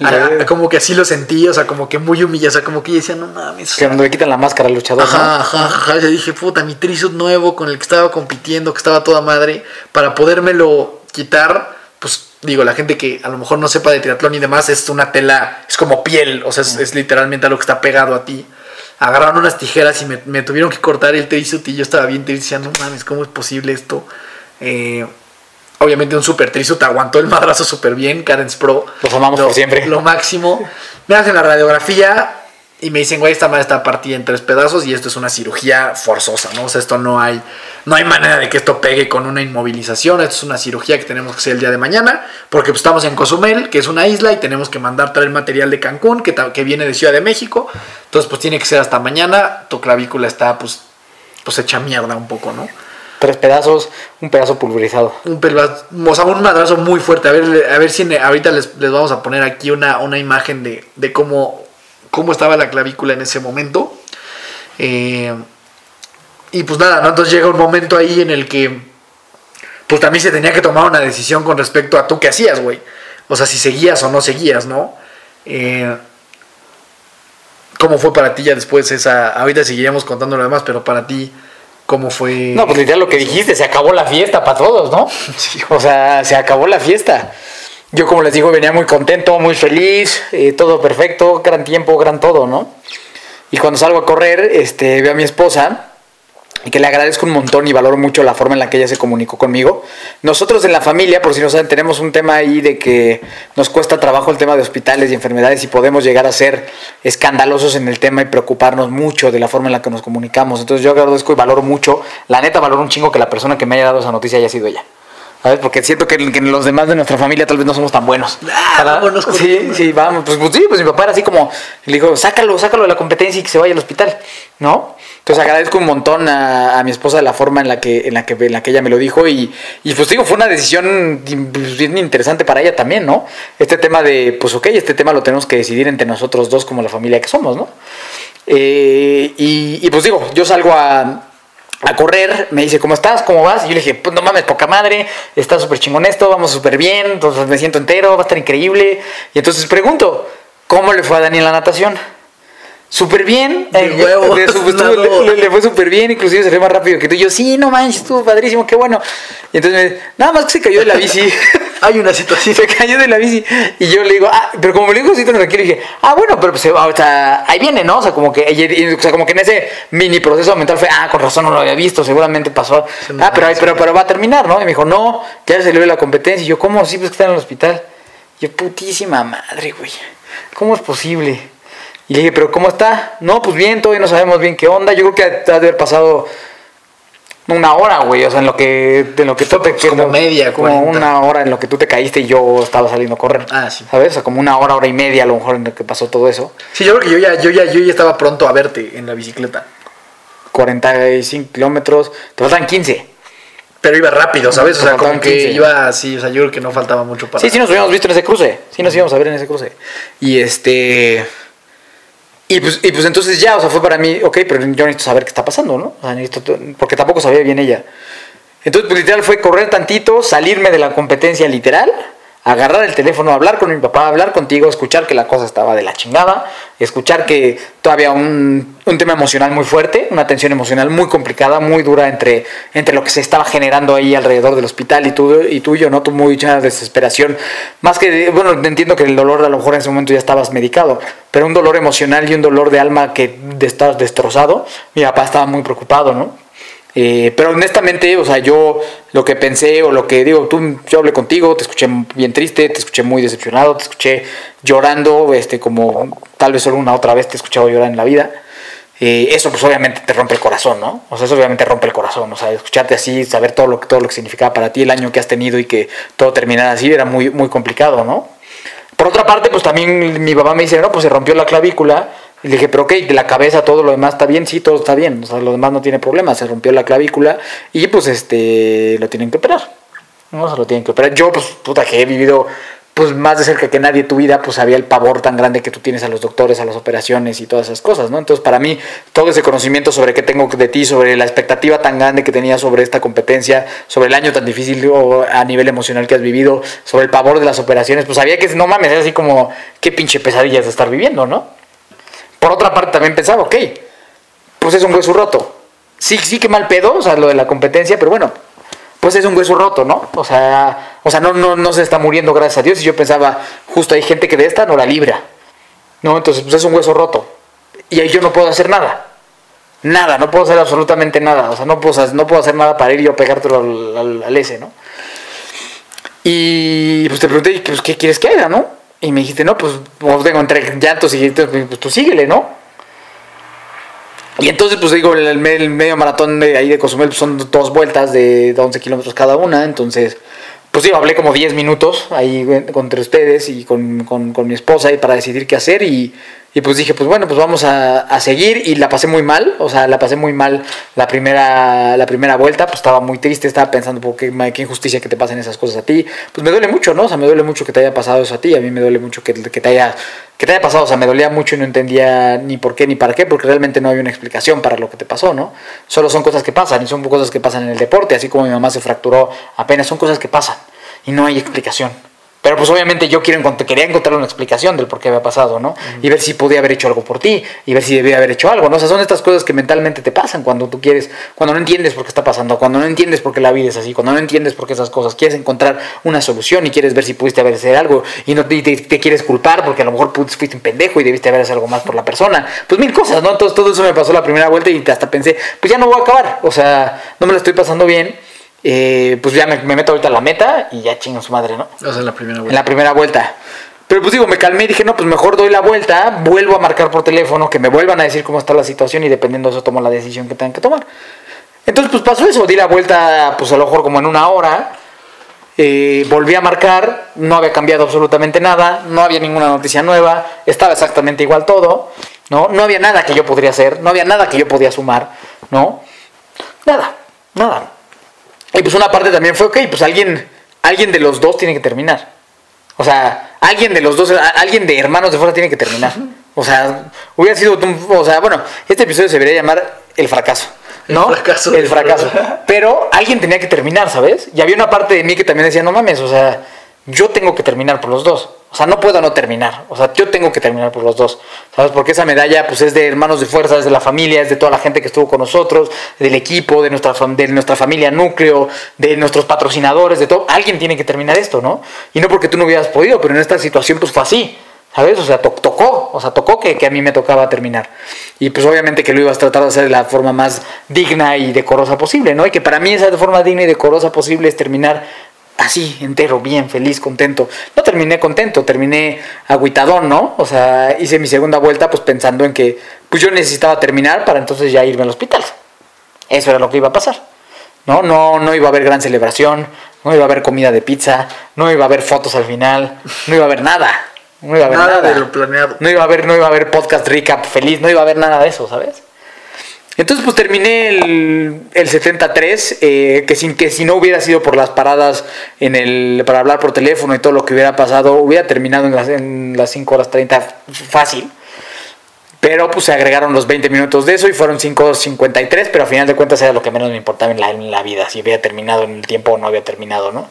Ah, como que así lo sentí, o sea, como que muy humillado, o sea, como que yo decía, no mames. Que cuando le quitan la máscara al luchador. Ajá, ajá, ajá. Yo dije, puta, mi tríceps nuevo con el que estaba compitiendo, que estaba toda madre, para podérmelo quitar, pues digo, la gente que a lo mejor no sepa de triatlón y demás, es una tela, es como piel, o sea, es, literalmente algo que está pegado a ti. Agarraron unas tijeras y me, me tuvieron que cortar el tríceps y yo estaba bien triste, decía, no mames, ¿cómo es posible esto? Eh, obviamente un super trizo te aguantó el madrazo súper bien, Karen's Pro. Los amamos por siempre. Lo máximo. Me hacen la radiografía y me dicen, güey, esta madre está partida en tres pedazos y esto es una cirugía forzosa, ¿no? O sea, esto no hay, no hay manera de que esto pegue con una inmovilización. Esto es una cirugía que tenemos que hacer el día de mañana, porque pues, estamos en Cozumel, que es una isla, y tenemos que mandar traer material de Cancún, que, que viene de Ciudad de México. Entonces, pues tiene que ser hasta mañana. Tu clavícula está, pues, pues hecha mierda un poco, ¿no? Tres pedazos, un pedazo pulverizado. Un pedazo, o sea, un madrazo muy fuerte. A ver, a ver si ahorita les, les, vamos a poner aquí una, una imagen de, de, cómo, cómo estaba la clavícula en ese momento. Eh, y pues nada, ¿no? Entonces llega un momento ahí en el que pues también se tenía que tomar una decisión con respecto a tú qué hacías, güey. O sea, si seguías o no seguías, ¿no? Eh, ¿Cómo fue para ti ya después esa... Ahorita seguiríamos contando lo demás, pero para ti cómo fue. No, pues literal lo que dijiste, se acabó la fiesta para todos, ¿no? O sea, se acabó la fiesta. Yo, como les digo, venía muy contento, muy feliz, eh, todo perfecto, gran tiempo, gran todo, ¿no? Y cuando salgo a correr, este, veo a mi esposa y que le agradezco un montón y valoro mucho la forma en la que ella se comunicó conmigo. Nosotros en la familia, por si no saben, tenemos un tema ahí de que nos cuesta trabajo el tema de hospitales y enfermedades y podemos llegar a ser escandalosos en el tema y preocuparnos mucho de la forma en la que nos comunicamos. Entonces yo agradezco y valoro mucho, la neta valoro un chingo que la persona que me haya dado esa noticia haya sido ella. ¿Sabes? Porque siento que, que los demás de nuestra familia tal vez no somos tan buenos. Ah, vámonos con- sí, sí, vamos. Pues, pues sí, pues mi papá era así como, le dijo, sácalo, sácalo de la competencia y que se vaya al hospital, ¿no? Entonces agradezco un montón a, a mi esposa la forma en la que, en la que, en la que ella me lo dijo y, y pues digo, fue una decisión pues, bien interesante para ella también, ¿no? Este tema de, pues ok, este tema lo tenemos que decidir entre nosotros dos como la familia que somos, ¿no? Eh, y, y, pues digo, yo salgo a, a correr, me dice, ¿cómo estás? ¿Cómo vas? Y yo le dije, pues no mames, poca madre, está súper chingón esto, vamos súper bien, entonces me siento entero, va a estar increíble. Y entonces pregunto, ¿cómo le fue a Dani en la natación? Súper bien, De eh, huevos, le, su- estuvo- nadó. le- le fue súper bien, inclusive se fue más rápido que tú. Y yo, sí, no manches, estuvo padrísimo, qué bueno. Y entonces, me- nada más que se cayó de la bici. Hay una situación. se cayó de la bici y yo le digo, ah, pero como me lo dijo tan tranquilo, dije, ah, bueno, pero pues, o sea, ahí viene, ¿no? O sea, como que, o sea, como que en ese mini proceso mental fue, ah, con razón no lo había visto, seguramente pasó. Ah, pero, pero, pero va a terminar, ¿no? Y me dijo, no, ya salió de la competencia. Y yo, ¿cómo? Sí, pues que está en el hospital. Y yo, putísima madre, güey. ¿Cómo es posible? Y le dije, ¿pero cómo está? No, pues bien, todavía no sabemos bien qué onda. Yo creo que ha de haber pasado una hora, güey. O sea, en lo que, en lo que tú te como media, como 40. una hora en lo que tú te caíste y yo estaba saliendo a correr. Ah, sí. ¿Sabes? O sea, como una hora, hora y media a lo mejor en lo que pasó todo eso. Sí, yo creo que yo ya, yo ya, yo ya estaba pronto a verte en la bicicleta. 45 kilómetros, te faltan 15. Pero iba rápido, ¿sabes? O sea, como que 15. iba así, o sea, yo creo que no faltaba mucho para. Sí, sí nos habíamos visto en ese cruce. Sí nos íbamos a ver en ese cruce. Y este... Y pues, y pues entonces ya, o sea, fue para mí, ok, pero yo necesito saber qué está pasando, ¿no? Porque tampoco sabía bien ella. Entonces, pues literal fue correr tantito, salirme de la competencia literal, agarrar el teléfono, hablar con mi papá, hablar contigo, escuchar que la cosa estaba de la chingada, escuchar que todavía un, un tema emocional muy fuerte, una tensión emocional muy complicada, muy dura entre, entre lo que se estaba generando ahí alrededor del hospital y, tú, y tuyo, ¿no? Tu mucha desesperación. Más que, bueno, entiendo que el dolor a lo mejor en ese momento ya estabas medicado, pero un dolor emocional y un dolor de alma que estabas destrozado, mi papá estaba muy preocupado, ¿no? Eh, pero honestamente, o sea, yo lo que pensé o lo que digo, tú, yo hablé contigo, te escuché bien triste, te escuché muy decepcionado, te escuché llorando, este, como tal vez solo una otra vez te he escuchado llorar en la vida. Eh, eso pues obviamente te rompe el corazón, ¿no? O sea, eso obviamente rompe el corazón, o sea, escucharte así, saber todo lo, que- todo lo que significaba para ti el año que has tenido y que todo terminara así era muy, muy complicado, ¿no? Por otra parte, pues también mi papá me dice, no, pues se rompió la clavícula. Y le dije, pero ok, la cabeza todo lo demás está bien, sí, todo está bien, o sea, lo demás no tiene problema, se rompió la clavícula y pues este, lo tienen que operar, ¿no? Se lo tienen que operar. Yo, pues, puta, que he vivido pues más de cerca que nadie tu vida, pues había el pavor tan grande que tú tienes a los doctores, a las operaciones y todas esas cosas, ¿no? Entonces, para mí, todo ese conocimiento sobre qué tengo de ti, sobre la expectativa tan grande que tenía sobre esta competencia, sobre el año tan difícil o a nivel emocional que has vivido, sobre el pavor de las operaciones, pues sabía que no mames, es así como qué pinche pesadillas de estar viviendo, ¿no? Por otra parte, también pensaba, ok, pues es un hueso roto. Sí, sí que mal pedo, o sea, lo de la competencia, pero bueno, pues es un hueso roto, ¿no? O sea, o sea no, no, no se está muriendo, gracias a Dios. Y yo pensaba, justo hay gente que de esta no la libra. ¿No? Entonces, pues es un hueso roto. Y ahí yo no puedo hacer nada. Nada, no puedo hacer absolutamente nada. O sea, no puedo, no puedo hacer nada para ir yo pegártelo al, al, al S, ¿no? Y pues te pregunté, pues, ¿qué quieres que haga, no? Y me dijiste, no, pues, como tengo entre llantos y gritos, pues tú síguele, ¿no? Y entonces, pues digo, el, medio maratón de ahí de Cozumel pues, son dos vueltas de 11 kilómetros cada una. Entonces, pues digo, hablé como 10 minutos ahí eh, entre ustedes y con, con- con mi esposa y para decidir qué hacer. Y, y pues dije, pues bueno, pues vamos a, a seguir. Y la pasé muy mal, o sea, la pasé muy mal la primera, la primera vuelta. Pues estaba muy triste, estaba pensando, por qué, ma- qué injusticia que te pasen esas cosas a ti. Pues me duele mucho, ¿no? O sea, me duele mucho que te haya pasado eso a ti. A mí me duele mucho que, que te haya que te haya pasado, o sea, me dolía mucho y no entendía ni por qué ni para qué, porque realmente no había una explicación para lo que te pasó, ¿no? Solo son cosas que pasan y son cosas que pasan en el deporte, así como mi mamá se fracturó apenas, son cosas que pasan y no hay explicación, Pero pues obviamente yo quiero encont- quería encontrar una explicación del por qué había pasado, ¿no? Y ver si podía haber hecho algo por ti, y ver si debía haber hecho algo, ¿no? O sea, son estas cosas que mentalmente te pasan cuando tú quieres, cuando no entiendes por qué está pasando, cuando no entiendes por qué la vida es así, cuando no entiendes por qué esas cosas, quieres encontrar una solución y quieres ver si pudiste haber hecho algo y no te, te- te quieres culpar porque a lo mejor fuiste un pendejo y debiste haber hecho algo más por la persona. Pues mil cosas, ¿no? Entonces todo eso me pasó la primera vuelta y hasta pensé, pues ya no voy a acabar, o sea, no me lo estoy pasando bien. Eh, pues ya me, me meto ahorita a la meta y ya chingo su madre, ¿no? O sea, en la primera en vuelta. la primera vuelta. Pero pues digo, me calmé y dije, no, pues mejor doy la vuelta, vuelvo a marcar por teléfono, que me vuelvan a decir cómo está la situación y dependiendo de eso tomo la decisión que tengan que tomar. Entonces pues pasó eso, di la vuelta pues a lo mejor como en una hora, eh, volví a marcar, no había cambiado absolutamente nada, no había ninguna noticia nueva, estaba exactamente igual todo, ¿no? No había nada que yo podría hacer, no había nada que yo podía sumar, ¿no? Nada, nada. Y pues una parte también fue, ok, pues alguien, alguien de los dos tiene que terminar. O sea, alguien de los dos, alguien de hermanos de fuera tiene que terminar. O sea, hubiera sido, o sea, bueno, este episodio se debería llamar El fracaso. ¿No? El fracaso. El fracaso. Pero alguien tenía que terminar, ¿sabes? Y había una parte de mí que también decía, no mames, o sea, yo tengo que terminar por los dos. O sea, no puedo no terminar. O sea, yo tengo que terminar por los dos. ¿Sabes? Porque esa medalla, pues, es de hermanos de fuerza, es de la familia, es de toda la gente que estuvo con nosotros, del equipo, de nuestra, de nuestra familia núcleo, de nuestros patrocinadores, de todo. Alguien tiene que terminar esto, ¿no? Y no porque tú no hubieras podido, pero en esta situación, pues, fue así. ¿Sabes? O sea, to- tocó, o sea, tocó que, que a mí me tocaba terminar. Y pues obviamente que lo ibas a de hacer de la forma más digna y decorosa posible, ¿no? Y que para mí esa forma digna y decorosa posible es terminar así, entero, bien, feliz, contento. No terminé contento, terminé agüitadón, ¿no? O sea, hice mi segunda vuelta pues pensando en que pues yo necesitaba terminar para entonces ya irme al hospital. Eso era lo que iba a pasar. ¿no? No, no iba a haber gran celebración, no iba a haber comida de pizza, no iba a haber fotos al final, no iba a haber nada. No iba a haber Nada nada. de lo planeado. No iba a haber, no iba a haber podcast recap feliz, no iba a haber nada de eso, ¿sabes? Entonces pues terminé el, el 73, eh, que, sin, que si no hubiera sido por las paradas en el, para hablar por teléfono y todo lo que hubiera pasado, hubiera terminado en las, en las 5 horas 30 fácil. Pero pues se agregaron los 20 minutos de eso y fueron 5.53, pero a final de cuentas era lo que menos me importaba en la, en la vida, si había terminado en el tiempo o no había terminado, ¿no?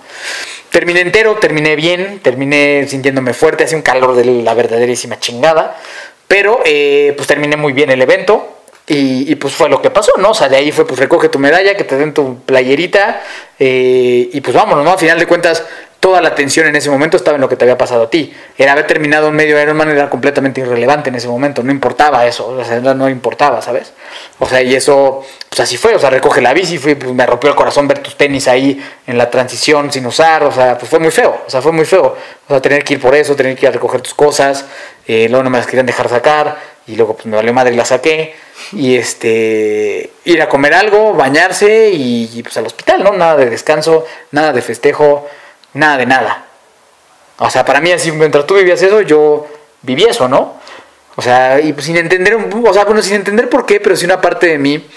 Terminé entero, terminé bien, terminé sintiéndome fuerte, hacía un calor de la verdaderísima chingada, pero eh, pues terminé muy bien el evento y, y, pues fue lo que pasó, ¿no? O sea, de ahí fue pues recoge tu medalla, que te den tu playerita eh, y pues vámonos, ¿no? A final de cuentas toda la atención en ese momento estaba en lo que te había pasado a ti. El haber terminado un medio Ironman era completamente irrelevante en ese momento, no importaba eso, o sea, no importaba, ¿sabes? O sea, y eso, pues así fue, o sea, recoge la bici, fue, pues, me rompió el corazón ver tus tenis ahí en la transición sin usar, o sea, pues fue muy feo, o sea, fue muy feo. O sea, tener que ir por eso, tener que ir a recoger tus cosas, eh, luego no me las querían dejar sacar, y luego pues me valió madre y las saqué, y este, ir a comer algo, bañarse y, y pues al hospital, ¿no? Nada de descanso, nada de festejo, nada de nada. O sea, para mí así, mientras tú vivías eso, yo viví eso, ¿no? O sea, y pues sin entender, o sea, bueno, sin entender por qué, pero sí una parte de mí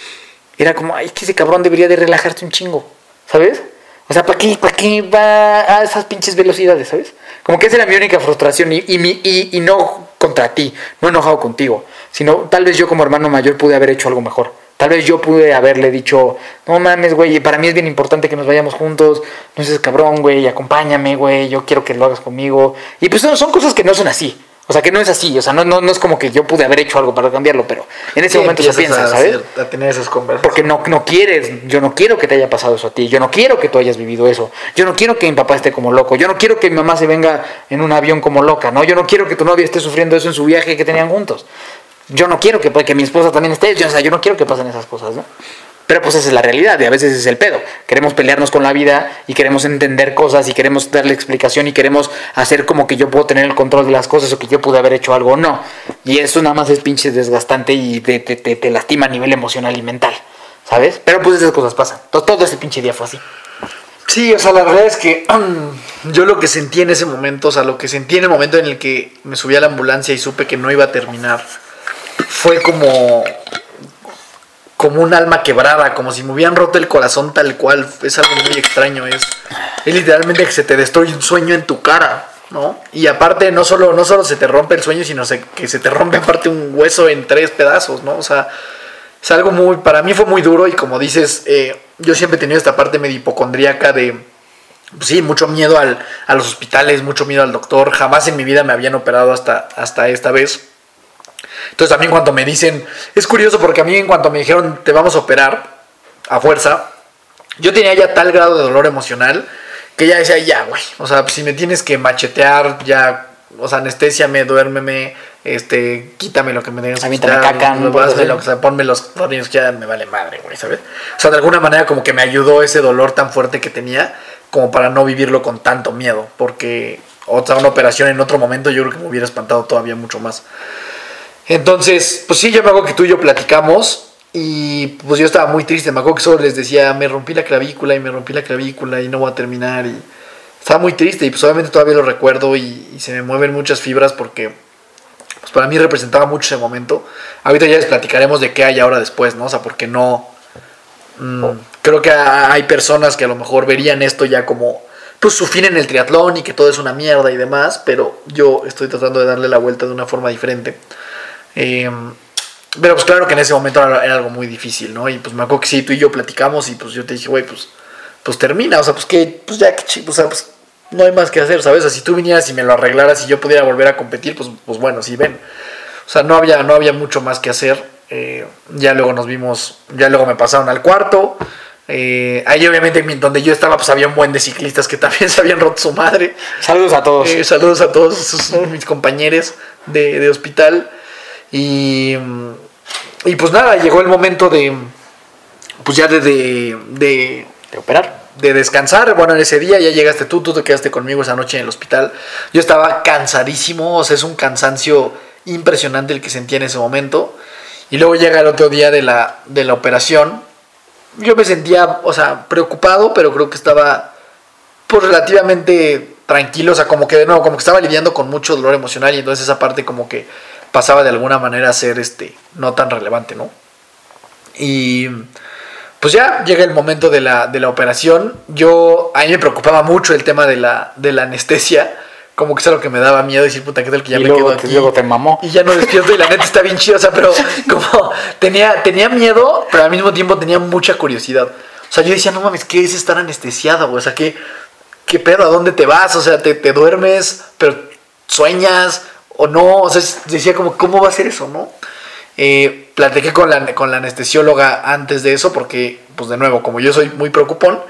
era como, ay, que ese cabrón debería de relajarse un chingo, ¿sabes? O sea, ¿para qué, para qué va a esas pinches velocidades, ¿sabes? Como que esa era mi única frustración y, y, y, y no contra ti, no enojado contigo, sino tal vez yo como hermano mayor pude haber hecho algo mejor. Tal vez yo pude haberle dicho, no mames, güey, para mí es bien importante que nos vayamos juntos, no seas cabrón, güey, acompáñame, güey, yo quiero que lo hagas conmigo. Y pues son, son cosas que no son así. O sea, que no es así, o sea, no, no, no es como que yo pude haber hecho algo para cambiarlo, pero en ese Sí, momento se piensa, a ¿sabes? a tener esas conversaciones. Porque no, no quieres, yo no quiero que te haya pasado eso a ti, yo no quiero que tú hayas vivido eso, yo no quiero que mi papá esté como loco, yo no quiero que mi mamá se venga en un avión como loca, ¿no? Yo no quiero que tu novia esté sufriendo eso en su viaje que tenían juntos. Yo no quiero que, que mi esposa también esté, yo, o sea, yo no quiero que pasen esas cosas, ¿no? Pero pues esa es la realidad y a veces es el pedo. Queremos pelearnos con la vida y queremos entender cosas y queremos darle explicación y queremos hacer como que yo puedo tener el control de las cosas o que yo pude haber hecho algo o no. Y eso nada más es pinche desgastante y te, te, te, lastima a nivel emocional y mental, ¿sabes? Pero pues esas cosas pasan. Todo, todo ese pinche día fue así. Sí, o sea, la verdad es que yo lo que sentí en ese momento, o sea, lo que sentí en el momento en el que me subí a la ambulancia y supe que no iba a terminar, fue como como un alma quebrada, como si me hubieran roto el corazón tal cual. Es algo muy extraño, es, es literalmente que se te destruye un sueño en tu cara, ¿no? Y aparte no solo, no solo se te rompe el sueño, sino que se te rompe aparte un hueso en tres pedazos, ¿no? O sea, es algo muy, para mí fue muy duro y como dices, eh, yo siempre he tenido esta parte medio hipocondríaca de, pues sí, mucho miedo al, a los hospitales, mucho miedo al doctor. Jamás en mi vida me habían operado hasta, hasta esta vez. Entonces también cuando me dicen, es curioso porque a mí en cuanto me dijeron te vamos a operar a fuerza, yo tenía ya tal grado de dolor emocional que ya decía, ya, güey, o sea, si me tienes que machetear, ya, o sea, anestesiame, duérmeme, este, quítame lo que me tengas que quitar, ¿no? lo- hazme lo que sea, ponme los tornillos que ya me vale madre, güey, ¿sabes? O sea, de alguna manera como que me ayudó ese dolor tan fuerte que tenía como para no vivirlo con tanto miedo, porque otra una operación en otro momento yo creo que me hubiera espantado todavía mucho más. Entonces, pues sí, yo me acuerdo que tú y yo platicamos y pues yo estaba muy triste. Me acuerdo que solo les decía, me rompí la clavícula y me rompí la clavícula y no voy a terminar. Y estaba muy triste y pues obviamente todavía lo recuerdo y, se me mueven muchas fibras porque pues para mí representaba mucho ese momento. Ahorita ya les platicaremos de qué hay ahora después, ¿no? O sea, porque no... mm, creo que ha- hay personas que a lo mejor verían esto ya como pues su fin en el triatlón y que todo es una mierda y demás, pero yo estoy tratando de darle la vuelta de una forma diferente. Eh, pero pues claro que en ese momento era, era algo muy difícil, ¿no? Y pues me acuerdo que sí, tú y yo platicamos y pues yo te dije, güey, pues, pues termina, o sea, pues que, pues ya que, o sea, pues no hay más que hacer, ¿sabes? O sea, si tú vinieras y me lo arreglaras y yo pudiera volver a competir, pues, pues bueno, sí, ven. O sea, no había, no había mucho más que hacer. Eh, ya luego nos vimos, ya luego me pasaron al cuarto. Eh, ahí obviamente donde yo estaba, pues había un buen de ciclistas que también se habían roto su madre. Saludos a todos. Eh, saludos a todos mis compañeros de, de hospital. Y, y pues nada, llegó el momento de, pues ya de, de, de, de operar. de descansar. Bueno, en ese día ya llegaste tú, tú te quedaste conmigo esa noche en el hospital. Yo estaba cansadísimo, o sea, es un cansancio impresionante el que sentía en ese momento. Y luego llega el otro día de la, de la operación. Yo me sentía, o sea, preocupado, pero creo que estaba pues relativamente tranquilo, o sea, como que de nuevo, como que estaba lidiando con mucho dolor emocional y entonces esa parte como que pasaba de alguna manera a ser este no tan relevante, ¿no? Y pues ya llega el momento de la, de la operación. Yo, a mí me preocupaba mucho el tema de la, de la anestesia. Como que es algo que me daba miedo decir, puta, ¿qué tal que ya Y me luego quedo aquí? luego te mamó. Y ya no despierto y la neta está bien chida. O sea, pero como tenía, tenía miedo, pero al mismo tiempo tenía mucha curiosidad. O sea, yo decía, no mames, ¿qué es estar anestesiado? O sea, ¿qué, qué pedo? ¿A dónde te vas? O sea, te, te duermes, pero sueñas o no. O sea, decía como, ¿cómo va a ser eso, no? Eh, con la, con la anestesióloga antes de eso porque, pues de nuevo, como yo soy muy preocupón,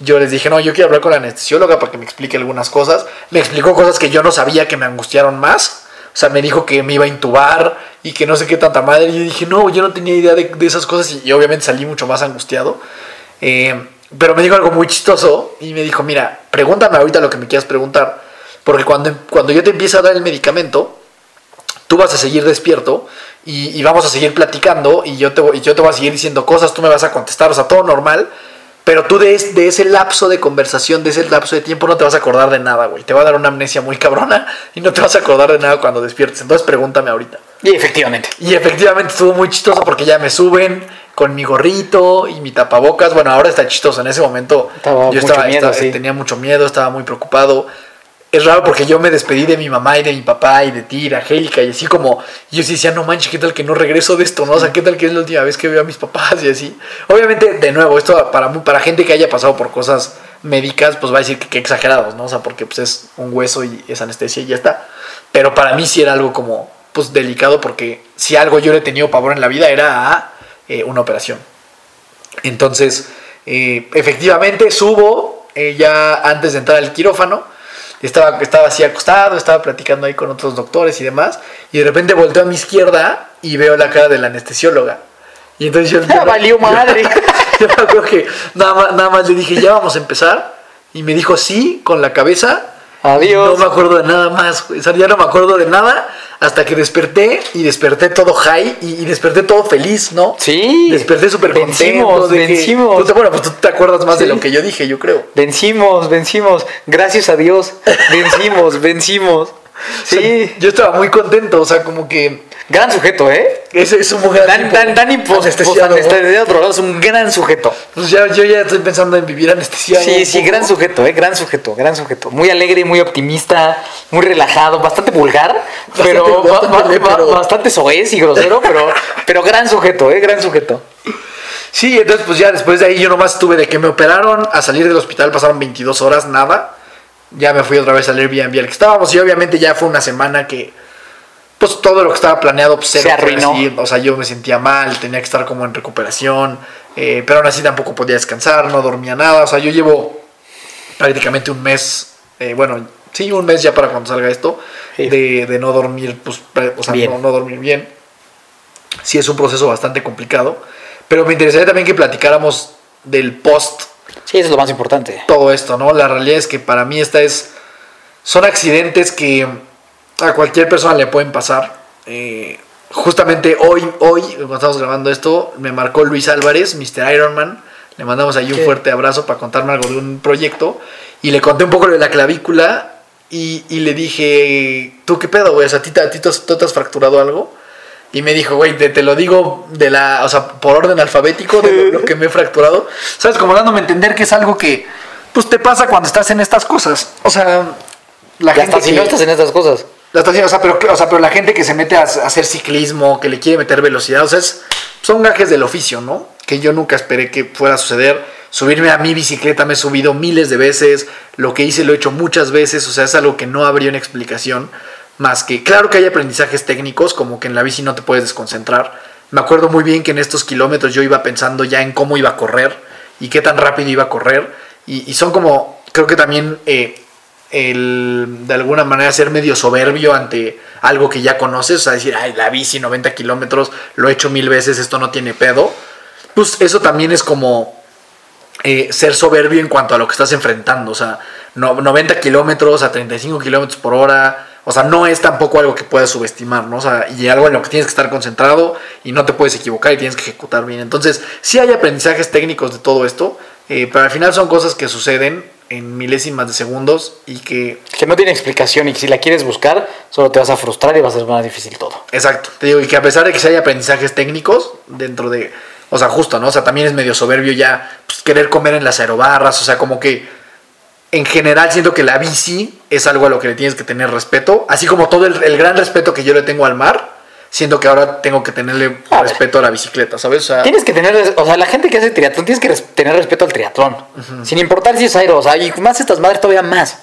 yo les dije, no, yo quiero hablar con la anestesióloga para que me explique algunas cosas. Me explicó cosas que yo no sabía que me angustiaron más. O sea, me dijo que me iba a intubar y que no sé qué tanta madre. Y yo dije, no, yo no tenía idea de, de esas cosas y, y obviamente salí mucho más angustiado. Eh, pero me dijo algo muy chistoso y me dijo, mira, pregúntame ahorita lo que me quieras preguntar. Porque cuando, cuando yo te empiece a dar el medicamento, tú vas a seguir despierto y, y vamos a seguir platicando y yo, te, y yo te voy a seguir diciendo cosas, tú me vas a contestar, o sea, todo normal. Pero tú de, de ese lapso de conversación, de ese lapso de tiempo, no te vas a acordar de nada, güey. Te va a dar una amnesia muy cabrona y no te vas a acordar de nada cuando despiertes. Entonces pregúntame ahorita. Y efectivamente. Y efectivamente estuvo muy chistoso porque ya me suben con mi gorrito y mi tapabocas. Bueno, ahora está chistoso. En ese momento Estaba yo estaba, miedo, estaba- sí. tenía mucho miedo, estaba muy preocupado. Es raro porque yo me despedí de mi mamá y de mi papá y de ti, y de Angélica, y así como yo sí decía, no manches, ¿qué tal que no regreso de esto? ¿no? O sea, ¿qué tal que es la última vez que veo a mis papás y así? Obviamente, de nuevo, esto para, para gente que haya pasado por cosas médicas, pues va a decir que, que exagerados, ¿no? O sea, porque pues es un hueso y es anestesia y ya está. Pero para mí sí era algo como, pues delicado porque si algo yo le he tenido pavor en la vida era a eh, una operación. Entonces, eh, efectivamente subo eh, ya antes de entrar al quirófano. Estaba, estaba así acostado, estaba platicando ahí con otros doctores y demás. Y de repente volteo a mi izquierda y veo la cara de la anestesióloga. Y entonces yo... yo- Valió madre. Yo, me acuerdo que nada más, nada más le dije, ya vamos a empezar. Y me dijo sí con la cabeza. Adiós. No me acuerdo de nada más. O sea, ya no me acuerdo de nada hasta que desperté y desperté todo high y, y desperté todo feliz, ¿no? Sí. Desperté súper contento. Vencimos, de que- vencimos. Tú te- bueno, pues tú te acuerdas más de lo que yo dije, yo creo. Vencimos, vencimos. Gracias a Dios. Vencimos, vencimos. O sea, Sí. yo estaba muy contento, o sea, como que Gran sujeto, ¿eh? ese es un mujer Dan, Dan, Dani post, anestesiado. anestesiado, drogado, es un gran sujeto. Pues ya, yo ya estoy pensando en vivir anestesiado. Sí, sí, gran sujeto, ¿eh? Gran sujeto, gran sujeto. Muy alegre, muy optimista, muy relajado, bastante vulgar, pero bastante pero- bastante soez y grosero, pero, pero gran sujeto, ¿eh? Gran sujeto. Sí, entonces pues ya después de ahí yo nomás tuve de que me operaron a salir del hospital, pasaron 22 horas, nada. Ya me fui otra vez al Airbnb al que estábamos y obviamente ya fue una semana que pues todo lo que estaba planeado pues, Se arruinó. o sea, yo me sentía mal, tenía que estar como en recuperación, eh, pero aún así tampoco podía descansar, no dormía nada, o sea, yo llevo prácticamente un mes, eh, bueno, sí, un mes ya para cuando salga esto, Sí. de, de no dormir, pues, o sea, no dormir bien. Sí es un proceso bastante complicado, pero me interesaría también que platicáramos del post Sí, eso es lo más importante. todo esto, ¿no? La realidad es que para mí esta es. Son accidentes que a cualquier persona le pueden pasar. Eh, justamente hoy, hoy, cuando estamos grabando esto, me marcó Luis Álvarez, Mr. Ironman. Le mandamos ahí un ¿Qué? fuerte abrazo para contarme algo de un proyecto. Y le conté un poco de la clavícula. Y, y le dije, ¿tú qué pedo, güey? O sea, ¿a ti, te- a ti te has- tú te has fracturado algo? Y me dijo, güey, te, te lo digo de la, o sea, por orden alfabético de lo, lo que me he fracturado. ¿Sabes? Como dándome a entender que es algo que, pues, te pasa cuando estás en estas cosas. O sea, la Ya gente hasta si que- no estás en estas cosas. La o sea, pero, o pero la gente que se mete a, hacer ciclismo, que le quiere meter velocidad, o sea, son gajes del oficio, ¿no? Que yo nunca esperé que fuera a suceder. Subirme a mi bicicleta me he subido miles de veces, lo que hice lo he hecho muchas veces, o sea, es algo que no habría una explicación más que, claro que hay aprendizajes técnicos, como que en la bici no te puedes desconcentrar. Me acuerdo muy bien que en estos kilómetros yo iba pensando ya en cómo iba a correr y qué tan rápido iba a correr. Y, y son como, creo que también eh, el, de alguna manera ser medio soberbio ante algo que ya conoces, o sea, decir, ay, la bici 90 kilómetros, lo he hecho mil veces, esto no tiene pedo. Pues eso también es como eh, ser soberbio en cuanto a lo que estás enfrentando, o sea, no- 90 kilómetros a 35 kilómetros por hora, o sea, no es tampoco algo que puedas subestimar, ¿no? O sea, y algo en lo que tienes que estar concentrado y no te puedes equivocar y tienes que ejecutar bien. Entonces, sí hay aprendizajes técnicos de todo esto, eh, pero al final son cosas que suceden en milésimas de segundos y que Que no tiene explicación y que si la quieres buscar, solo te vas a frustrar y va a ser más difícil todo. Exacto, te digo, y que a pesar de que sí hay aprendizajes técnicos dentro de, o sea, justo, ¿no? O sea, también es medio soberbio ya pues, querer comer en las aerobarras, o sea, como que en general siento que la bici es algo a lo que le tienes que tener respeto, así como todo el, el gran respeto que yo le tengo al mar, siento que ahora tengo que tenerle A respeto a la bicicleta, ¿sabes? O sea, Tienes que tener, o sea, la gente que hace triatlón, tienes que res- tener respeto al triatlón. Sin importar si es aero, o sea, y más estas madres todavía más.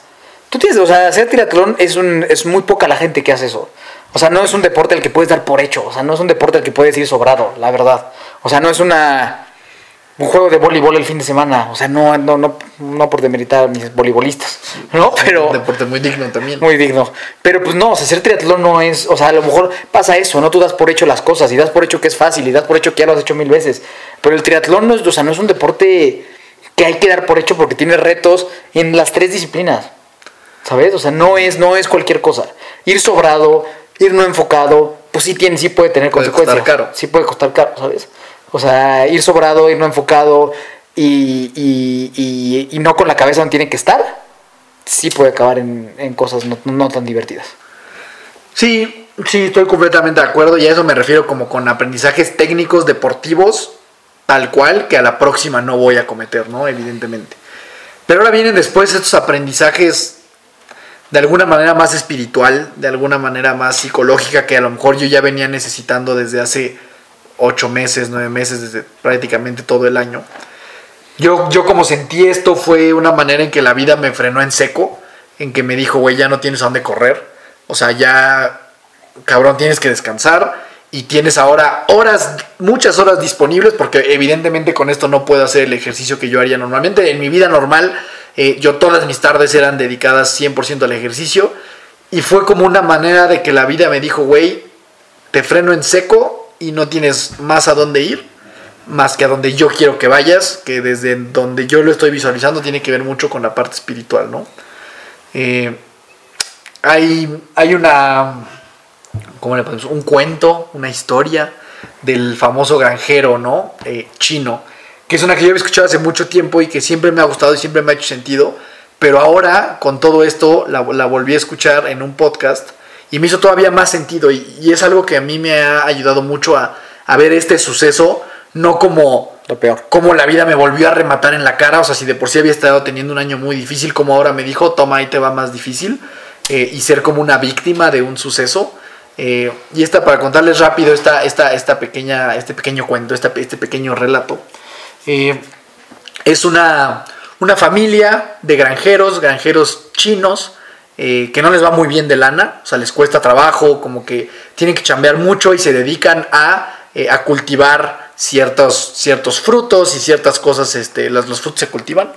Tú tienes, o sea, hacer triatlón es, un, es muy poca la gente que hace eso. O sea, no es un deporte al que puedes dar por hecho. O sea, no es un deporte al que puedes ir sobrado, la verdad. O sea, no es una un juego de voleibol el fin de semana. O sea, no, no, no, no por demeritar a mis voleibolistas. ¿No? Pero. un deporte muy digno también. Muy digno. Pero pues no, o sea, hacer triatlón no es, o sea, a lo mejor pasa eso, ¿no? Tú das por hecho las cosas y das por hecho que es fácil y das por hecho que ya lo has hecho mil veces. Pero el triatlón no es, o sea, no es un deporte que hay que dar por hecho porque tiene retos en las tres disciplinas. ¿Sabes? O sea, no es, no es cualquier cosa. Ir sobrado, ir no enfocado, pues sí tiene, sí puede tener Puede consecuencias. costar caro. Sí puede costar caro, ¿sabes? O sea, ir sobrado, ir no enfocado y, y, y- no con la cabeza donde tiene que estar, sí puede acabar en, en cosas no, no tan divertidas. Sí, sí, estoy completamente de acuerdo y a eso me refiero como con aprendizajes técnicos deportivos, tal cual, que a la próxima no voy a cometer, ¿no? Evidentemente. Pero ahora vienen después estos aprendizajes de alguna manera más espiritual, de alguna manera más psicológica, que a lo mejor yo ya venía necesitando desde hace ocho meses, nueve meses, desde prácticamente todo el año. Yo, yo como sentí esto fue una manera en que la vida me frenó en seco, en que me dijo, güey, ya no tienes a dónde correr. O sea, ya, cabrón, tienes que descansar y tienes ahora horas, muchas horas disponibles, porque evidentemente con esto no puedo hacer el ejercicio que yo haría normalmente. En mi vida normal, eh, yo todas mis tardes eran dedicadas 100% al ejercicio y fue como una manera de que la vida me dijo, güey, te freno en seco y no tienes más a dónde ir, más que a donde yo quiero que vayas, que desde donde yo lo estoy visualizando tiene que ver mucho con la parte espiritual, ¿no? Eh, hay, hay una, ¿cómo le podemos? Un cuento, una historia del famoso granjero, ¿no? Eh, chino, que es una que yo había escuchado hace mucho tiempo y que siempre me ha gustado y siempre me ha hecho sentido, pero ahora con todo esto la, la volví a escuchar en un podcast y me hizo todavía más sentido y, y es algo que a mí me ha ayudado mucho a, a ver este suceso, no como Lo peor. como la vida me volvió a rematar en la cara, o sea, si de por sí había estado teniendo un año muy difícil, como ahora me dijo, toma, ahí te va más difícil, eh, y ser como una víctima de un suceso. Eh, y esta, para contarles rápido, esta, esta, esta pequeña, este pequeño cuento, esta- este pequeño relato, Eh, es una, una familia de granjeros, granjeros chinos, eh, que no les va muy bien de lana, o sea, les cuesta trabajo, como que tienen que chambear mucho y se dedican a, eh, a cultivar ciertos, ciertos frutos y ciertas cosas, este, los, los frutos se cultivan.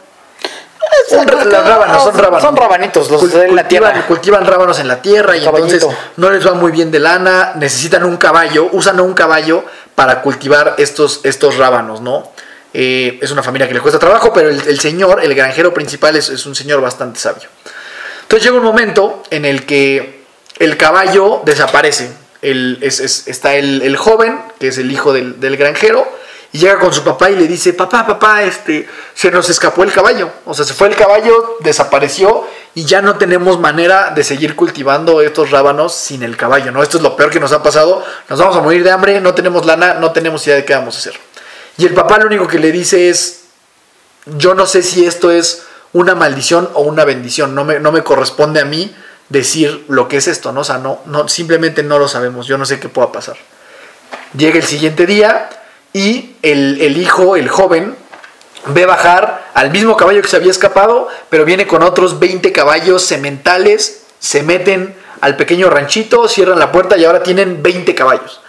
Son rábanos, son rábanos. Son rabanitos, los Cul- de la cultivan, tierra. cultivan rábanos en la tierra y Caballito. entonces no les va muy bien de lana, necesitan un caballo, usan un caballo para cultivar estos, estos rábanos, ¿no? Eh, es una familia que le cuesta trabajo, pero el, el señor, el granjero principal, es, es un señor bastante sabio. Entonces llega un momento en el que el caballo desaparece. Está el, el joven, que es el hijo del, del granjero, y llega con su papá y le dice, papá, papá, este, se nos escapó el caballo. O sea, se fue el caballo, desapareció y ya no tenemos manera de seguir cultivando estos rábanos sin el caballo, ¿no? Esto es lo peor que nos ha pasado. Nos vamos a morir de hambre, no tenemos lana, no tenemos idea de qué vamos a hacer. Y el papá lo único que le dice es, yo no sé si esto es una maldición o una bendición. No me, no me corresponde a mí decir lo que es esto, ¿no? O sea, no, no, simplemente no lo sabemos. Yo no sé qué pueda pasar. Llega el siguiente día y el, el hijo, el joven, ve bajar al mismo caballo que se había escapado, pero viene con otros 20 caballos sementales, se meten al pequeño ranchito, cierran la puerta y ahora tienen 20 caballos.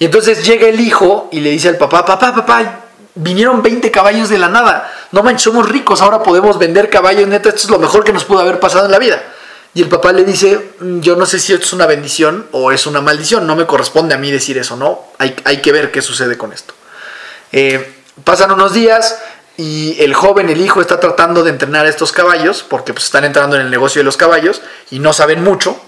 Y entonces llega el hijo y le dice al papá, papá, papá, vinieron 20 caballos de la nada. No manches, somos ricos, ahora podemos vender caballos, neta, esto es lo mejor que nos pudo haber pasado en la vida. Y el papá le dice, "Mm, yo no sé si esto es una bendición o es una maldición, no me corresponde a mí decir eso, ¿no? Hay, hay que ver qué sucede con esto. Eh, pasan unos días y el joven, el hijo, está tratando de entrenar a estos caballos porque pues, están entrando en el negocio de los caballos y no saben mucho.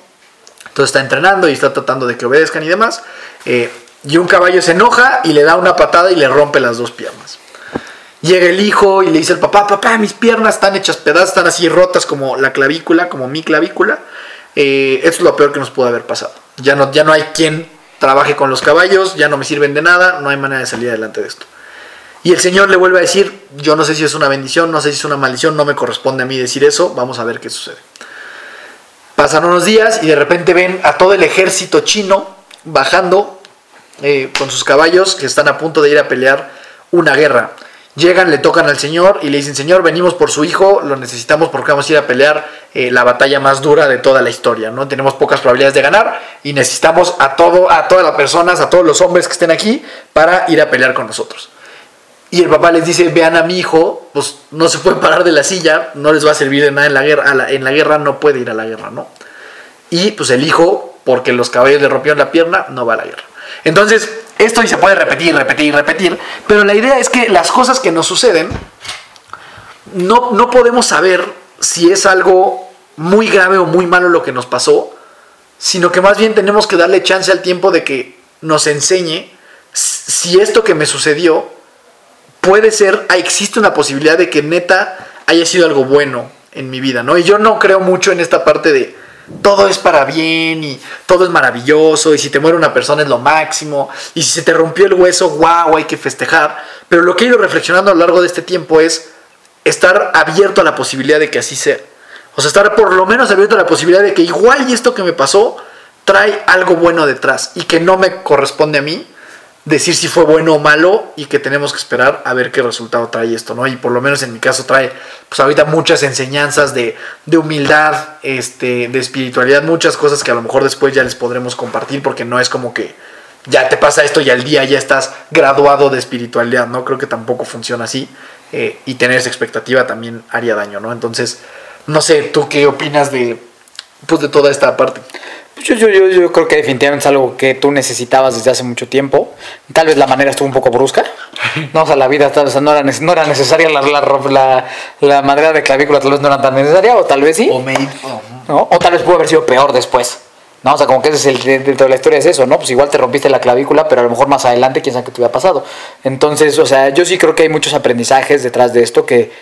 Entonces está entrenando y está tratando de que obedezcan y demás. Eh, y un caballo se enoja y le da una patada y le rompe las dos piernas. Llega el hijo y le dice al papá, papá, mis piernas están hechas pedazos, están así rotas como la clavícula, como mi clavícula. Eh, esto es lo peor que nos pudo haber pasado. Ya no, ya no hay quien trabaje con los caballos, ya no me sirven de nada, no hay manera de salir adelante de esto. Y el Señor le vuelve a decir, yo no sé si es una bendición, no sé si es una maldición, no me corresponde a mí decir eso, vamos a ver qué sucede. Pasan unos días y de repente ven a todo el ejército chino bajando eh, con sus caballos que están a punto de ir a pelear una guerra. Llegan, le tocan al Señor y le dicen, Señor, venimos por su hijo, lo necesitamos porque vamos a ir a pelear eh, la batalla más dura de toda la historia, ¿no? Tenemos pocas probabilidades de ganar y necesitamos a, todo, a todas las personas, a todos los hombres que estén aquí para ir a pelear con nosotros. Y el papá les dice, vean a mi hijo, pues no se puede parar de la silla, no les va a servir de nada en la guerra, en la guerra no puede ir a la guerra, ¿no? Y pues el hijo, porque los caballos le rompieron la pierna, no va a la guerra. Entonces, esto y se puede repetir, repetir, repetir, pero la idea es que las cosas que nos suceden, no, no podemos saber si es algo muy grave o muy malo lo que nos pasó, sino que más bien tenemos que darle chance al tiempo de que nos enseñe si esto que me sucedió puede ser, ah, existe una posibilidad de que neta haya sido algo bueno en mi vida, ¿no? Y yo no creo mucho en esta parte de todo es para bien y todo es maravilloso y si te muere una persona es lo máximo y si se te rompió el hueso, wow, hay que festejar. Pero lo que he ido reflexionando a lo largo de este tiempo es estar abierto a la posibilidad de que así sea. O sea, estar por lo menos abierto a la posibilidad de que igual y esto que me pasó trae algo bueno detrás y que no me corresponde a mí decir si fue bueno o malo y que tenemos que esperar a ver qué resultado trae esto, ¿no? Y por lo menos en mi caso trae, pues ahorita muchas enseñanzas de, de humildad, este, de espiritualidad, muchas cosas que a lo mejor después ya les podremos compartir porque no es como que ya te pasa esto y al día ya estás graduado de espiritualidad, ¿no? Creo que tampoco funciona así eh, y tener esa expectativa también haría daño, ¿no? Entonces, no sé, ¿tú qué opinas de, pues, de toda esta parte? Yo, yo, yo, yo creo que definitivamente es algo que tú necesitabas desde hace mucho tiempo. Tal vez la manera estuvo un poco brusca. No, o sea, la vida tal vez no era, no era necesaria, la, la, la, la madera de clavícula tal vez no era tan necesaria, o tal vez sí. O me... ¿no? O tal vez pudo haber sido peor después. ¿no? O sea, como que ese es el, de- dentro de la historia es eso, ¿no? Pues igual te rompiste la clavícula, pero a lo mejor más adelante quién sabe qué te hubiera pasado. Entonces, o sea, yo sí creo que hay muchos aprendizajes detrás de esto que,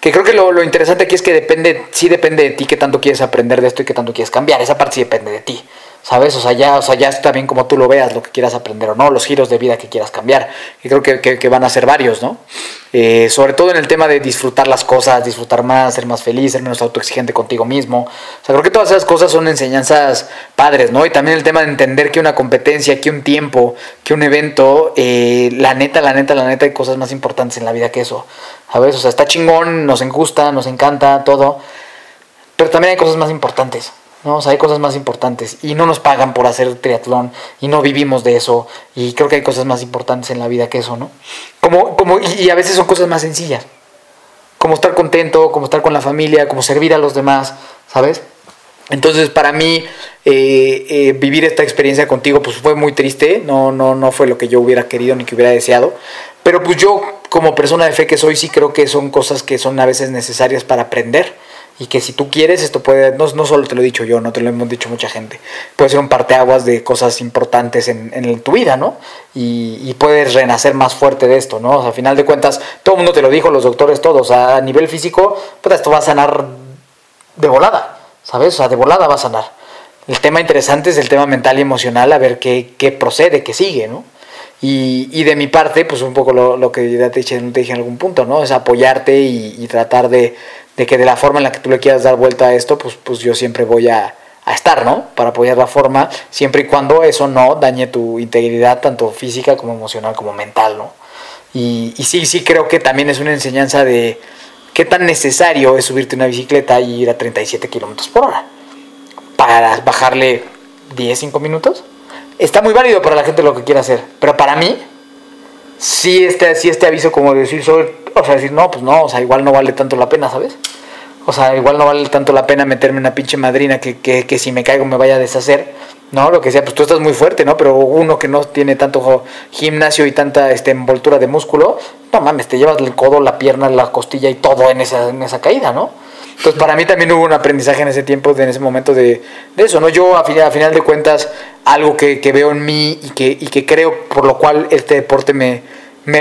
que creo que lo, lo interesante aquí es que depende, sí depende de ti qué tanto quieres aprender de esto y qué tanto quieres cambiar. Esa parte sí depende de ti. ¿Sabes? O sea, ya, o sea, ya está bien como tú lo veas, lo que quieras aprender o no, los giros de vida que quieras cambiar. Y creo que, que- van a ser varios, ¿no? Eh, sobre todo en el tema de disfrutar las cosas, disfrutar más, ser más feliz, ser menos autoexigente contigo mismo. O sea, creo que todas esas cosas son enseñanzas padres, ¿no? Y también el tema de entender que una competencia, que un tiempo, que un evento, eh, la neta, la neta, la neta, hay cosas más importantes en la vida que eso. ¿Sabes? O sea, está chingón, nos gusta, nos encanta, todo. Pero también hay cosas más importantes. ¿No? Hay cosas más importantes y no nos pagan por hacer triatlón y no vivimos de eso y creo que hay cosas más importantes en la vida que eso, ¿no? Como, como, y, y a veces son cosas más sencillas, como estar contento, como estar con la familia, como servir a los demás, ¿sabes? Entonces, para mí, eh, eh, vivir esta experiencia contigo, pues fue muy triste, no, no, no fue lo que yo hubiera querido ni que hubiera deseado, pero pues yo, como persona de fe que soy, sí creo que son cosas que son a veces necesarias para aprender y que si tú quieres, esto puede, no, no solo te lo he dicho yo, no te lo hemos dicho mucha gente, puede ser un parteaguas de cosas importantes en, en tu vida, ¿no? Y, puedes renacer más fuerte de esto, ¿no? O sea, a final de cuentas, todo el mundo te lo dijo, los doctores, todos, a nivel físico, pues esto va a sanar de volada, ¿sabes? O sea, de volada va a sanar. El tema interesante es el tema mental y emocional, a ver qué, qué procede, qué sigue, ¿no? Y, y, de mi parte, pues un poco lo, lo que ya te dije, te dije en algún punto, ¿no? Es apoyarte y tratar de, de, que de la forma en la que tú le quieras dar vuelta a esto, pues, pues yo siempre voy a, a, estar, ¿no? Para apoyar la forma, siempre y cuando eso no dañe tu integridad, tanto física como emocional como mental, ¿no? Y, y sí, sí creo que también es una enseñanza de qué tan necesario es subirte una bicicleta y ir a 37 kilómetros por hora para bajarle 10, 5 minutos está muy válido para la gente lo que quiera hacer. Pero para mí, sí este, sí este aviso como de decir, soy, o sea, decir, no, pues no, o sea, igual no vale tanto la pena, ¿sabes? O sea, igual no vale tanto la pena meterme una pinche madrina que, que, que si me caigo me vaya a deshacer, ¿no? Lo que sea, pues tú estás muy fuerte, ¿no? Pero uno que no tiene tanto gimnasio y tanta este, envoltura de músculo, no mames, te llevas el codo, la pierna, la costilla y todo en esa, en esa caída, ¿no? Entonces para mí también hubo un aprendizaje en ese tiempo, en ese momento de, de eso, ¿no? Yo a final, final de cuentas, algo que, veo en mí y que, creo por lo cual este deporte me,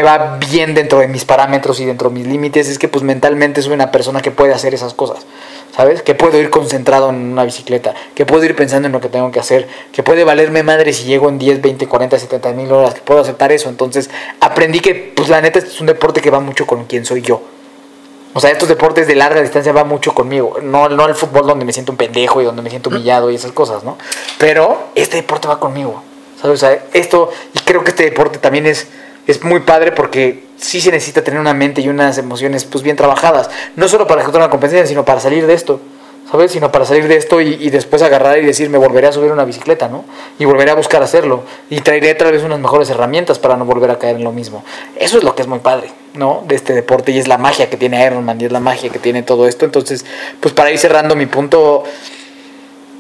va bien dentro de mis parámetros y dentro de mis límites, es que pues mentalmente soy una persona que puede hacer esas cosas, ¿sabes? Que puedo ir concentrado en una bicicleta, que puedo ir pensando en lo que tengo que hacer, que puede valerme madre si llego en 10, 20, 40, 70 mil horas, que puedo aceptar eso. Entonces aprendí que pues la neta es un deporte que va mucho con quien soy yo. O sea, estos deportes de larga distancia va mucho conmigo. No, no el fútbol donde me siento un pendejo y donde me siento humillado y esas cosas, ¿no? Pero este deporte va conmigo. ¿Sabes? O sea, esto, y creo que este deporte también es, es muy padre porque sí se necesita tener una mente y unas emociones pues bien trabajadas. No solo para ejecutar una competencia, sino para salir de esto. ¿Sabes? Sino para salir de esto y, después agarrar y decir, me volveré a subir una bicicleta, ¿no? Y volveré a buscar hacerlo. Y traeré tal vez unas mejores herramientas para no volver a caer en lo mismo. Eso es lo que es muy padre, ¿no? De este deporte y es la magia que tiene Ironman y es la magia que tiene todo esto. Entonces, pues para ir cerrando mi punto,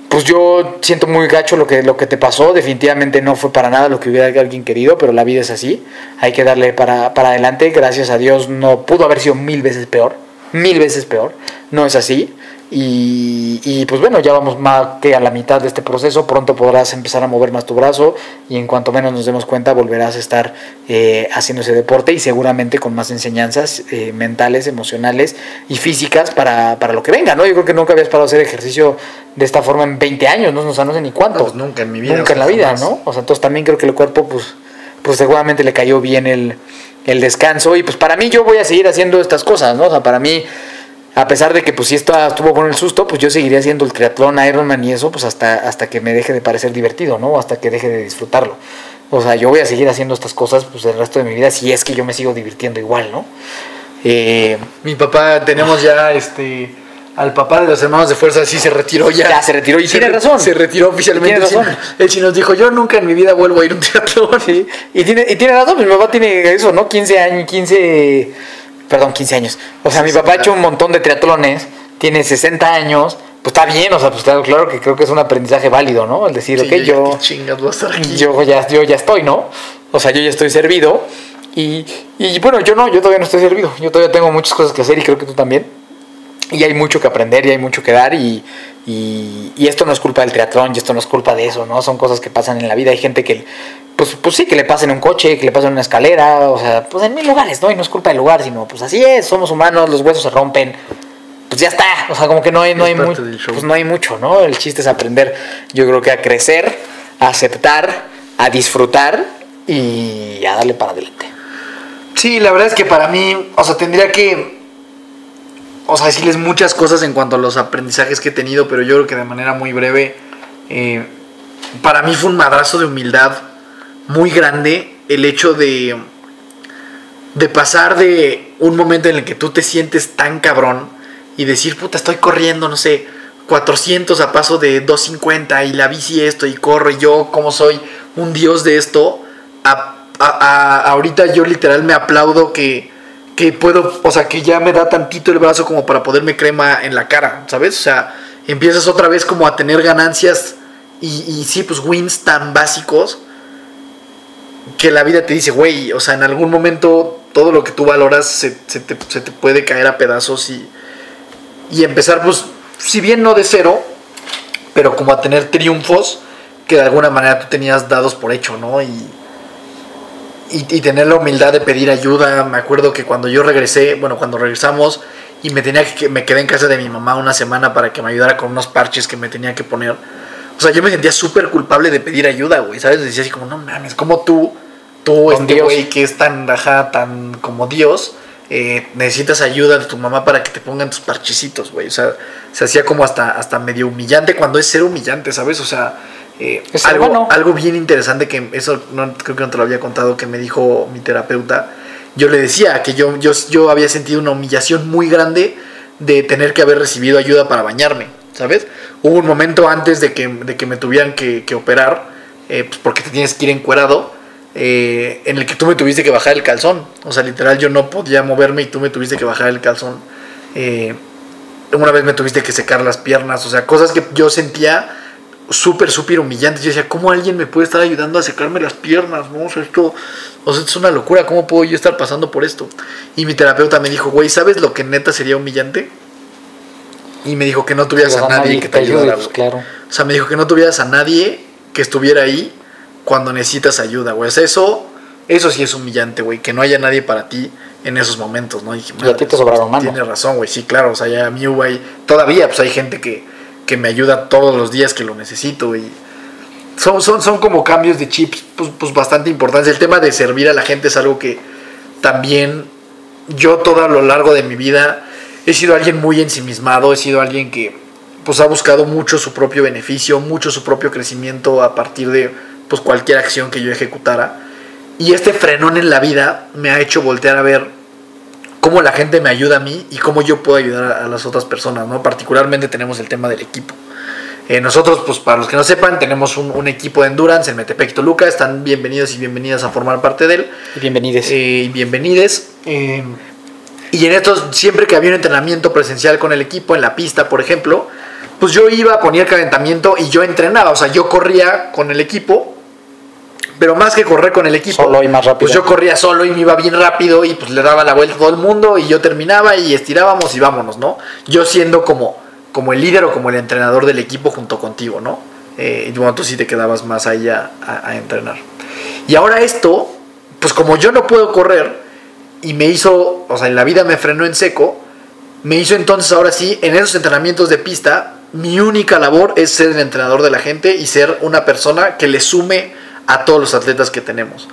pues yo siento muy gacho lo que, lo que te pasó. Definitivamente no fue para nada lo que hubiera alguien querido, pero la vida es así. Hay que darle para, para adelante. Gracias a Dios no pudo haber sido mil veces peor. Mil veces peor. No es así. Y, y, pues bueno, ya vamos más que a la mitad de este proceso. Pronto podrás empezar a mover más tu brazo y en cuanto menos nos demos cuenta volverás a estar eh, haciendo ese deporte y seguramente con más enseñanzas eh, mentales, emocionales y físicas para, para, lo que venga, ¿no? Yo creo que nunca habías parado a hacer ejercicio de esta forma en 20 años, ¿no? O sea, no sé ni cuánto. Pues nunca en mi vida. Nunca en la vida, ¿no? O sea, entonces también creo que el cuerpo, pues, pues seguramente le cayó bien el, el descanso y pues para mí yo voy a seguir haciendo estas cosas, ¿no? O sea, para mí a pesar de que pues si esto estuvo con el susto, pues yo seguiría haciendo el triatlón, Ironman y eso, pues hasta, hasta que me deje de parecer divertido, ¿no? Hasta que deje de disfrutarlo. O sea, yo voy a seguir haciendo estas cosas pues el resto de mi vida si es que yo me sigo divirtiendo igual, ¿no? Eh, mi papá, tenemos ya este al papá de los hermanos de fuerza sí se retiró ya. Ya se retiró y se tiene razón. Se retiró oficialmente. Tiene razón. Él sí nos dijo, yo nunca en mi vida vuelvo a ir a un triatlón. Sí. Y tiene, y tiene razón, mi papá tiene eso, ¿no? 15 años, 15, perdón, 15 años. O sea, mi papá ha hecho un montón de triatlones tiene 60 años, pues está bien, o sea, pues claro, claro que creo que es un aprendizaje válido, ¿no? El decir, Sí, ok, yo, yo, ya, yo ya estoy, ¿no? O sea, yo ya estoy servido. Y, y bueno, yo no, yo todavía no estoy servido. Yo todavía tengo muchas cosas que hacer y creo que tú también. Y hay mucho que aprender y hay mucho que dar y, y, y esto no es culpa del triatlón y esto no es culpa de eso, ¿no? Son cosas que pasan en la vida. Hay gente que, pues, pues sí, que le pasa en un coche, que le pasa en una escalera, o sea, pues en mil lugares, ¿no? Y no es culpa del lugar, sino pues así es, somos humanos, los huesos se rompen, pues ya está. O sea, como que no hay, no hay, parte mu- del show. pues no hay mucho, ¿no? El chiste es aprender, yo creo que a crecer, a aceptar, a disfrutar y a darle para adelante. Sí, la verdad es que para mí, o sea, tendría que, o sea, decirles muchas cosas en cuanto a los aprendizajes que he tenido, pero yo creo que de manera muy breve, eh, para mí fue un madrazo de humildad muy grande el hecho de, de pasar de un momento en el que tú te sientes tan cabrón y decir, puta, estoy corriendo, no sé, 400 a paso de 250 y la bici esto y corro y yo como soy un dios de esto, a, a- ahorita yo literal me aplaudo que, que puedo, o sea, que ya me da tantito el brazo como para poderme crema en la cara, ¿sabes? O sea, empiezas otra vez como a tener ganancias y, y sí, pues wins tan básicos que la vida te dice, güey, o sea, en algún momento todo lo que tú valoras se, se te, se te puede caer a pedazos y, y empezar, pues, si bien no de cero, pero como a tener triunfos que de alguna manera tú tenías dados por hecho, ¿no? Y, y, y tener la humildad de pedir ayuda. Me acuerdo que cuando yo regresé, bueno, cuando regresamos y me tenía que, me quedé en casa de mi mamá una semana para que me ayudara con unos parches que me tenía que poner. O sea, yo me sentía súper culpable de pedir ayuda, güey, ¿sabes? Decía así como, no mames, como tú, tú, este Dios. güey que es tan, ajá, tan como Dios, eh, necesitas ayuda de tu mamá para que te pongan tus parchecitos, güey. O sea, se hacía como hasta, hasta medio humillante cuando es ser humillante, ¿sabes? O sea, eh, Es algo, bueno. algo bien interesante que eso no, creo que no te lo había contado que me dijo mi terapeuta. Yo le decía que yo, yo, yo había sentido una humillación muy grande de tener que haber recibido ayuda para bañarme, ¿sabes? Hubo un momento antes de que, de que me tuvieran que, que operar, eh, pues porque te tienes que ir encuerado, eh, en el que tú me tuviste que bajar el calzón. O sea, literal yo no podía moverme y tú me tuviste que bajar el calzón. Eh, una vez me tuviste que secar las piernas, o sea, cosas que yo sentía súper, súper humillantes. Yo decía, ¿cómo alguien me puede estar ayudando a secarme las piernas? ¿no? O sea, esto, o sea, esto es una locura, ¿cómo puedo yo estar pasando por esto? Y mi terapeuta me dijo, güey, ¿sabes lo que neta sería humillante? Y me dijo que no tuvieras a nadie que te ayudara. pues, claro. O sea, me dijo que no tuvieras a nadie que estuviera ahí cuando necesitas ayuda, güey. O sea, eso, eso sí es humillante, güey. Que no haya nadie para ti en esos momentos, ¿no? Y dije, Y a ti te "Madre, sobraron manos". Tienes razón, güey. Sí, claro. O sea, ya a mí, güey, todavía pues hay gente que, que me ayuda todos los días que lo necesito, y son, son, son como cambios de chips, pues, pues bastante importantes. El tema de servir a la gente es algo que también yo todo a lo largo de mi vida he sido alguien muy ensimismado, he sido alguien que pues ha buscado mucho su propio beneficio, mucho su propio crecimiento a partir de pues cualquier acción que yo ejecutara. Y este frenón en la vida me ha hecho voltear a ver cómo la gente me ayuda a mí y cómo yo puedo ayudar a, a las otras personas, ¿no? Particularmente tenemos el tema del equipo. Eh, nosotros, pues para los que no sepan, tenemos un, un equipo de endurance en Metepec Toluca. Están bienvenidos y bienvenidas a formar parte de él. Y bienvenidos. Eh, bienvenides. Eh, y en estos, siempre que había un entrenamiento presencial con el equipo, en la pista, por ejemplo, pues yo iba a poner calentamiento y yo entrenaba. O sea, yo corría con el equipo, pero más que correr con el equipo, Solo y más rápido. pues yo corría solo y me iba bien rápido y pues le daba la vuelta a todo el mundo y yo terminaba y estirábamos y vámonos, ¿no? Yo siendo como, como el líder o como el entrenador del equipo junto contigo, ¿no? Eh, y bueno, tú sí te quedabas más ahí a, a- a entrenar. Y ahora esto, pues como yo no puedo correr y me hizo, o sea, en la vida me frenó en seco, me hizo entonces ahora sí, en esos entrenamientos de pista, mi única labor es ser el entrenador de la gente y ser una persona que le sume a todos los atletas que tenemos.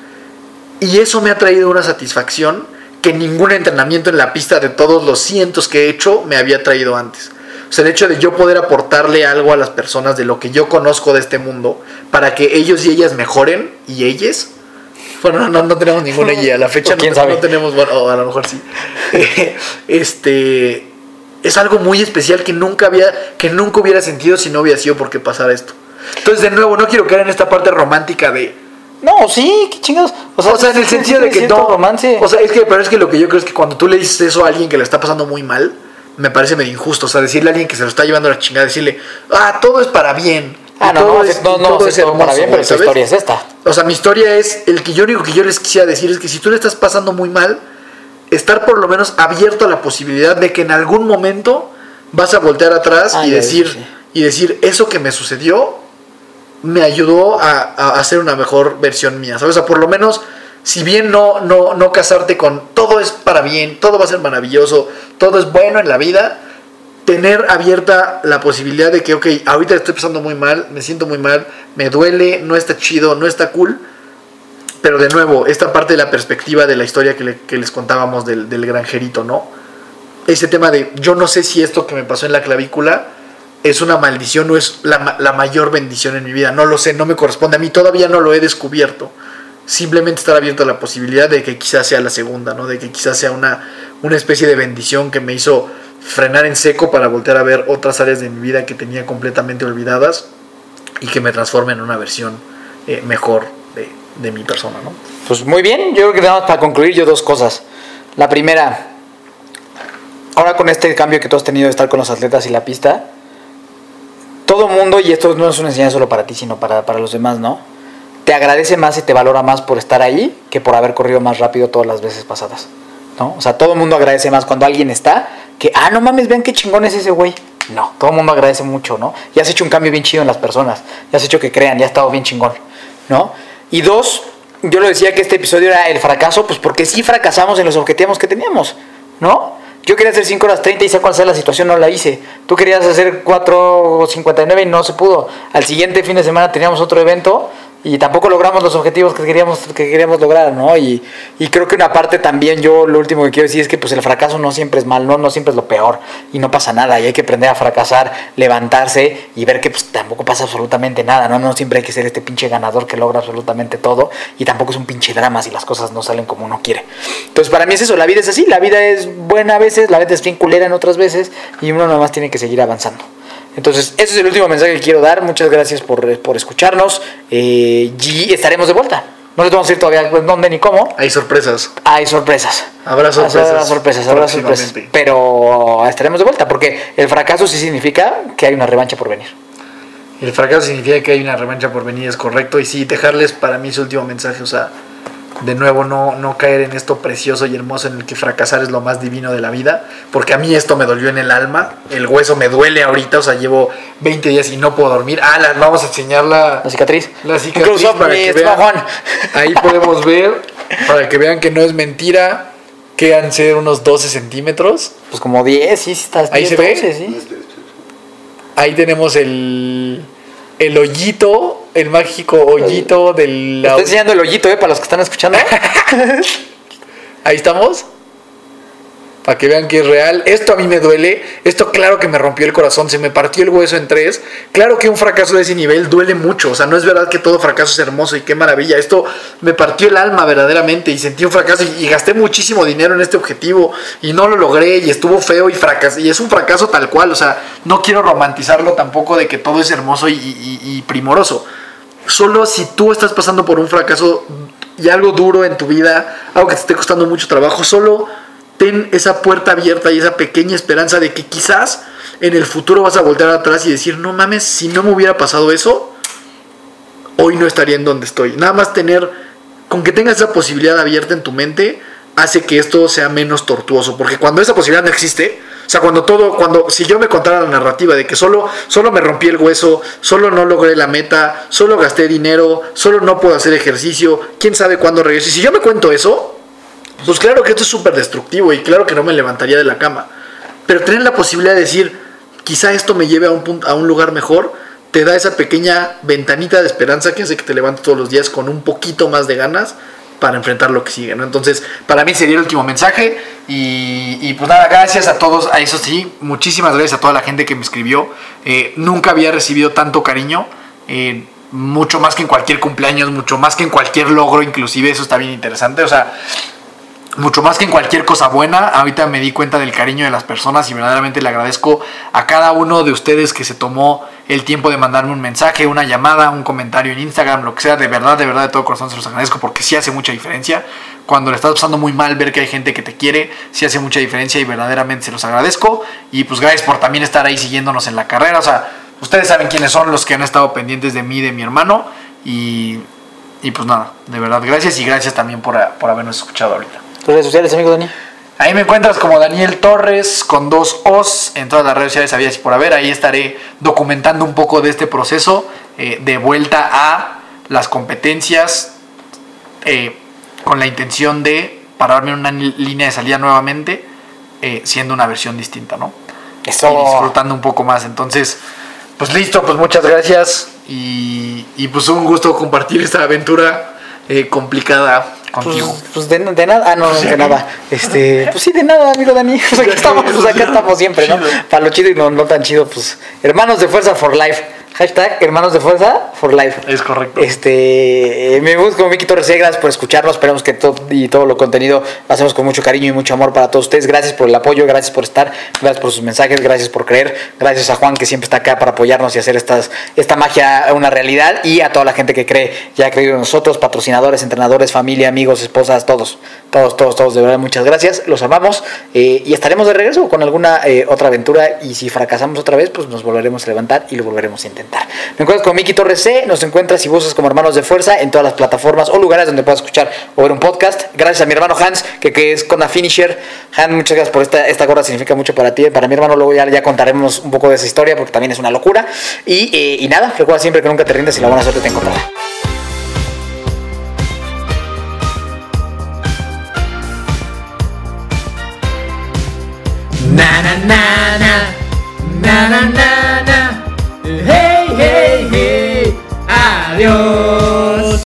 Y eso me ha traído una satisfacción que ningún entrenamiento en la pista de todos los cientos que he hecho me había traído antes. O sea, el hecho de yo poder aportarle algo a las personas de lo que yo conozco de este mundo para que ellos y ellas mejoren y ellas. Bueno, no, no, no tenemos ninguna ella. A la fecha ¿O quién no, sabe? no tenemos, bueno, o a lo mejor sí. este es algo muy especial que nunca había, que nunca hubiera sentido si no hubiera sido porque pasara esto. Entonces, de nuevo, no quiero caer en esta parte romántica de, No, sí, qué chingados. o sea, en el sentido de que no. romance. O sea, es que, pero es que lo que yo creo es que cuando tú le dices eso a alguien que le está pasando muy mal, me parece medio injusto. O sea, decirle a alguien que se lo está llevando a la chingada, decirle, ah, todo es para bien. ah, no, todo no, es- no, no, todo es todo para hermoso, bien, pero tu historia es esta. O sea, mi historia es el que yo único que yo les quisiera decir es que si tú le estás pasando muy mal, estar por lo menos abierto a la posibilidad de que en algún momento vas a voltear atrás Ah, y decir sí. y decir eso que me sucedió me ayudó a, hacer una mejor versión mía, ¿sabes? O sea, por lo menos si bien no no no casarte con todo es para bien, todo va a ser maravilloso, todo es bueno en la vida, tener abierta la posibilidad de que, ok, ahorita estoy pasando muy mal, me siento muy mal, me duele, no está chido, no está cool. Pero de nuevo, esta parte de la perspectiva de la historia que, le- que les contábamos del granjerito, ¿no? Ese tema de yo no sé si esto que me pasó en la clavícula es una maldición o es la, la mayor bendición en mi vida. No lo sé, no me corresponde a mí, todavía no lo he descubierto. Simplemente estar abierto a la posibilidad de que quizás sea la segunda, ¿no? De que quizás sea una, una especie de bendición que me hizo frenar en seco para voltear a ver otras áreas de mi vida que tenía completamente olvidadas y que me transforme en una versión eh, mejor de, de mi persona, ¿no? Pues muy bien, yo creo que más para concluir yo dos cosas. La primera, ahora con este cambio que tú has tenido de estar con los atletas y la pista, todo mundo, y esto no es una enseñanza solo para ti, sino para, para los demás, ¿no? Te agradece más y te valora más por estar ahí que por haber corrido más rápido todas las veces pasadas, ¿no? O sea, todo el mundo agradece más cuando alguien está que, ah, no mames, vean qué chingón es ese güey. No, todo el mundo agradece mucho, ¿no? Y has hecho un cambio bien chido en las personas, ya has hecho que crean, ya ha estado bien chingón, ¿no? Y dos, yo lo decía que este episodio era el fracaso, pues porque sí fracasamos en los objetivos que teníamos, ¿no? Yo quería hacer 5 horas 30 y sé cuál sea la situación, no la hice. Tú querías hacer 4.59 y no se pudo. Al siguiente fin de semana teníamos otro evento y tampoco logramos los objetivos que queríamos, que queríamos lograr, ¿no? Y, y creo que una parte también, yo lo último que quiero decir es que pues el fracaso no siempre es mal, no, no siempre es lo peor y no pasa nada y hay que aprender a fracasar, levantarse y ver que pues tampoco pasa absolutamente nada, ¿no? No siempre hay que ser este pinche ganador que logra absolutamente todo y tampoco es un pinche drama si las cosas no salen como uno quiere. Entonces para mí es eso, la vida es así, la vida es buena a veces, la vida es bien culera en otras veces y uno nada más tiene que seguir avanzando. Entonces, ese es el último mensaje que quiero dar. Muchas gracias por, por escucharnos. Eh, y estaremos de vuelta. No les vamos a decir todavía pues, dónde ni cómo. Hay sorpresas. Hay sorpresas. Habrá sorpresas Habrá sorpresas, habrá sorpresas. Pero estaremos de vuelta porque el fracaso sí significa que hay una revancha por venir. El fracaso significa que hay una revancha por venir, es correcto. Y sí, dejarles para mí su último mensaje, o sea, de nuevo no, no caer en esto precioso y hermoso en el que fracasar es lo más divino de la vida. Porque a mí esto me dolió en el alma, el hueso me duele ahorita, o sea, llevo 20 días y no puedo dormir. Ah, la- vamos a enseñar la, La cicatriz. la cicatriz para mi que vean. Juan. Ahí podemos ver, para que vean que no es mentira, que han ser unos 12 centímetros. Pues como 10, sí, sí, estás Ahí 10, se ve. 12, sí. Ahí tenemos el, el hoyito, el mágico hoyito del... Estoy enseñando el hoyito, ¿eh? Para los que están escuchando. Ahí estamos. Para que vean que es real. Esto a mí me duele. Esto claro que me rompió el corazón. Se me partió el hueso en tres. Claro que un fracaso de ese nivel duele mucho. O sea, no es verdad que todo fracaso es hermoso y qué maravilla. Esto me partió el alma verdaderamente. Y sentí un fracaso y, gasté muchísimo dinero en este objetivo. Y no lo logré. Y estuvo feo y fracasé. Y es un fracaso tal cual. O sea, no quiero romantizarlo tampoco de que todo es hermoso y, y- y primoroso. Solo si tú estás pasando por un fracaso y algo duro en tu vida, algo que te esté costando mucho trabajo, solo ten esa puerta abierta y esa pequeña esperanza de que quizás en el futuro vas a voltear atrás y decir, no mames, si no me hubiera pasado eso, hoy no estaría en donde estoy. Nada más tener, con que tengas esa posibilidad abierta en tu mente, hace que esto sea menos tortuoso. Porque cuando esa posibilidad no existe, o sea, cuando todo, cuando, si yo me contara la narrativa de que solo, solo me rompí el hueso, solo no logré la meta, solo gasté dinero, solo no puedo hacer ejercicio, quién sabe cuándo regreso. Y si yo me cuento eso, pues claro que esto es súper destructivo y claro que no me levantaría de la cama. Pero tener la posibilidad de decir, quizá esto me lleve a un, punto, a un lugar mejor, te da esa pequeña ventanita de esperanza que hace que te levantes todos los días con un poquito más de ganas para enfrentar lo que sigue, ¿no? Entonces, para mí sería el último mensaje y, pues nada, gracias a todos, a eso sí, muchísimas gracias a toda la gente que me escribió. Eh, nunca había recibido tanto cariño, eh, mucho más que en cualquier cumpleaños, mucho más que en cualquier logro, inclusive eso está bien interesante, o sea, mucho más que en cualquier cosa buena. Ahorita me di cuenta del cariño de las personas y verdaderamente le agradezco a cada uno de ustedes que se tomó el tiempo de mandarme un mensaje, una llamada, un comentario en Instagram, lo que sea. De verdad, de verdad, de todo corazón se los agradezco porque sí hace mucha diferencia. Cuando le estás pasando muy mal, ver que hay gente que te quiere, sí hace mucha diferencia y verdaderamente se los agradezco. Y pues gracias por también estar ahí siguiéndonos en la carrera. O sea, ustedes saben quiénes son los que han estado pendientes de mí, de mi hermano. Y, y pues nada, de verdad, gracias y gracias también por, por habernos escuchado ahorita. Tus redes sociales, amigo Dani. Ahí me encuentras como Daniel Torres con dos O's en todas las redes sociales, había y por haber. Ahí estaré documentando un poco de este proceso eh, de vuelta a las competencias eh, con la intención de pararme en una línea de salida nuevamente, eh, siendo una versión distinta, ¿no? Eso. y disfrutando un poco más. Entonces, pues listo, pues muchas gracias y, y pues un gusto compartir esta aventura eh, complicada Pues, contigo. pues de, de nada, ah, no, de nada. Este, pues sí, de nada, amigo Dani. Pues aquí estamos, pues acá estamos siempre, ¿no? Para lo chido y no, no tan chido, pues. Hermanos de fuerza for life. Hashtag hermanos de fuerza for life. Es correcto. Este, me busco Miki Torres, gracias por escucharnos. Esperamos que todo y todo lo contenido lo hacemos con mucho cariño y mucho amor para todos ustedes. Gracias por el apoyo, gracias por estar, gracias por sus mensajes, gracias por creer, gracias a Juan que siempre está acá para apoyarnos y hacer estas, esta magia una realidad y a toda la gente que cree, ya ha creído en nosotros, patrocinadores, entrenadores, familia, amigos, esposas, todos, todos, todos, todos. De verdad, muchas gracias, los amamos eh, y estaremos de regreso con alguna eh, otra aventura y si fracasamos otra vez, pues nos volveremos a levantar y lo volveremos a intentar. Me encuentras con Miki Torres C, nos encuentras y buscas como Hermanos de Fuerza en todas las plataformas o lugares donde puedas escuchar o ver un podcast. Gracias a mi hermano Hans, que, es con la Finisher. Hans, muchas gracias por esta, esta gorra, significa mucho para ti. Para mi hermano, luego ya, ya contaremos un poco de esa historia porque también es una locura. Y, eh, y nada, recuerda siempre que nunca te rindes y la buena suerte te encontrará. Na na na na na na na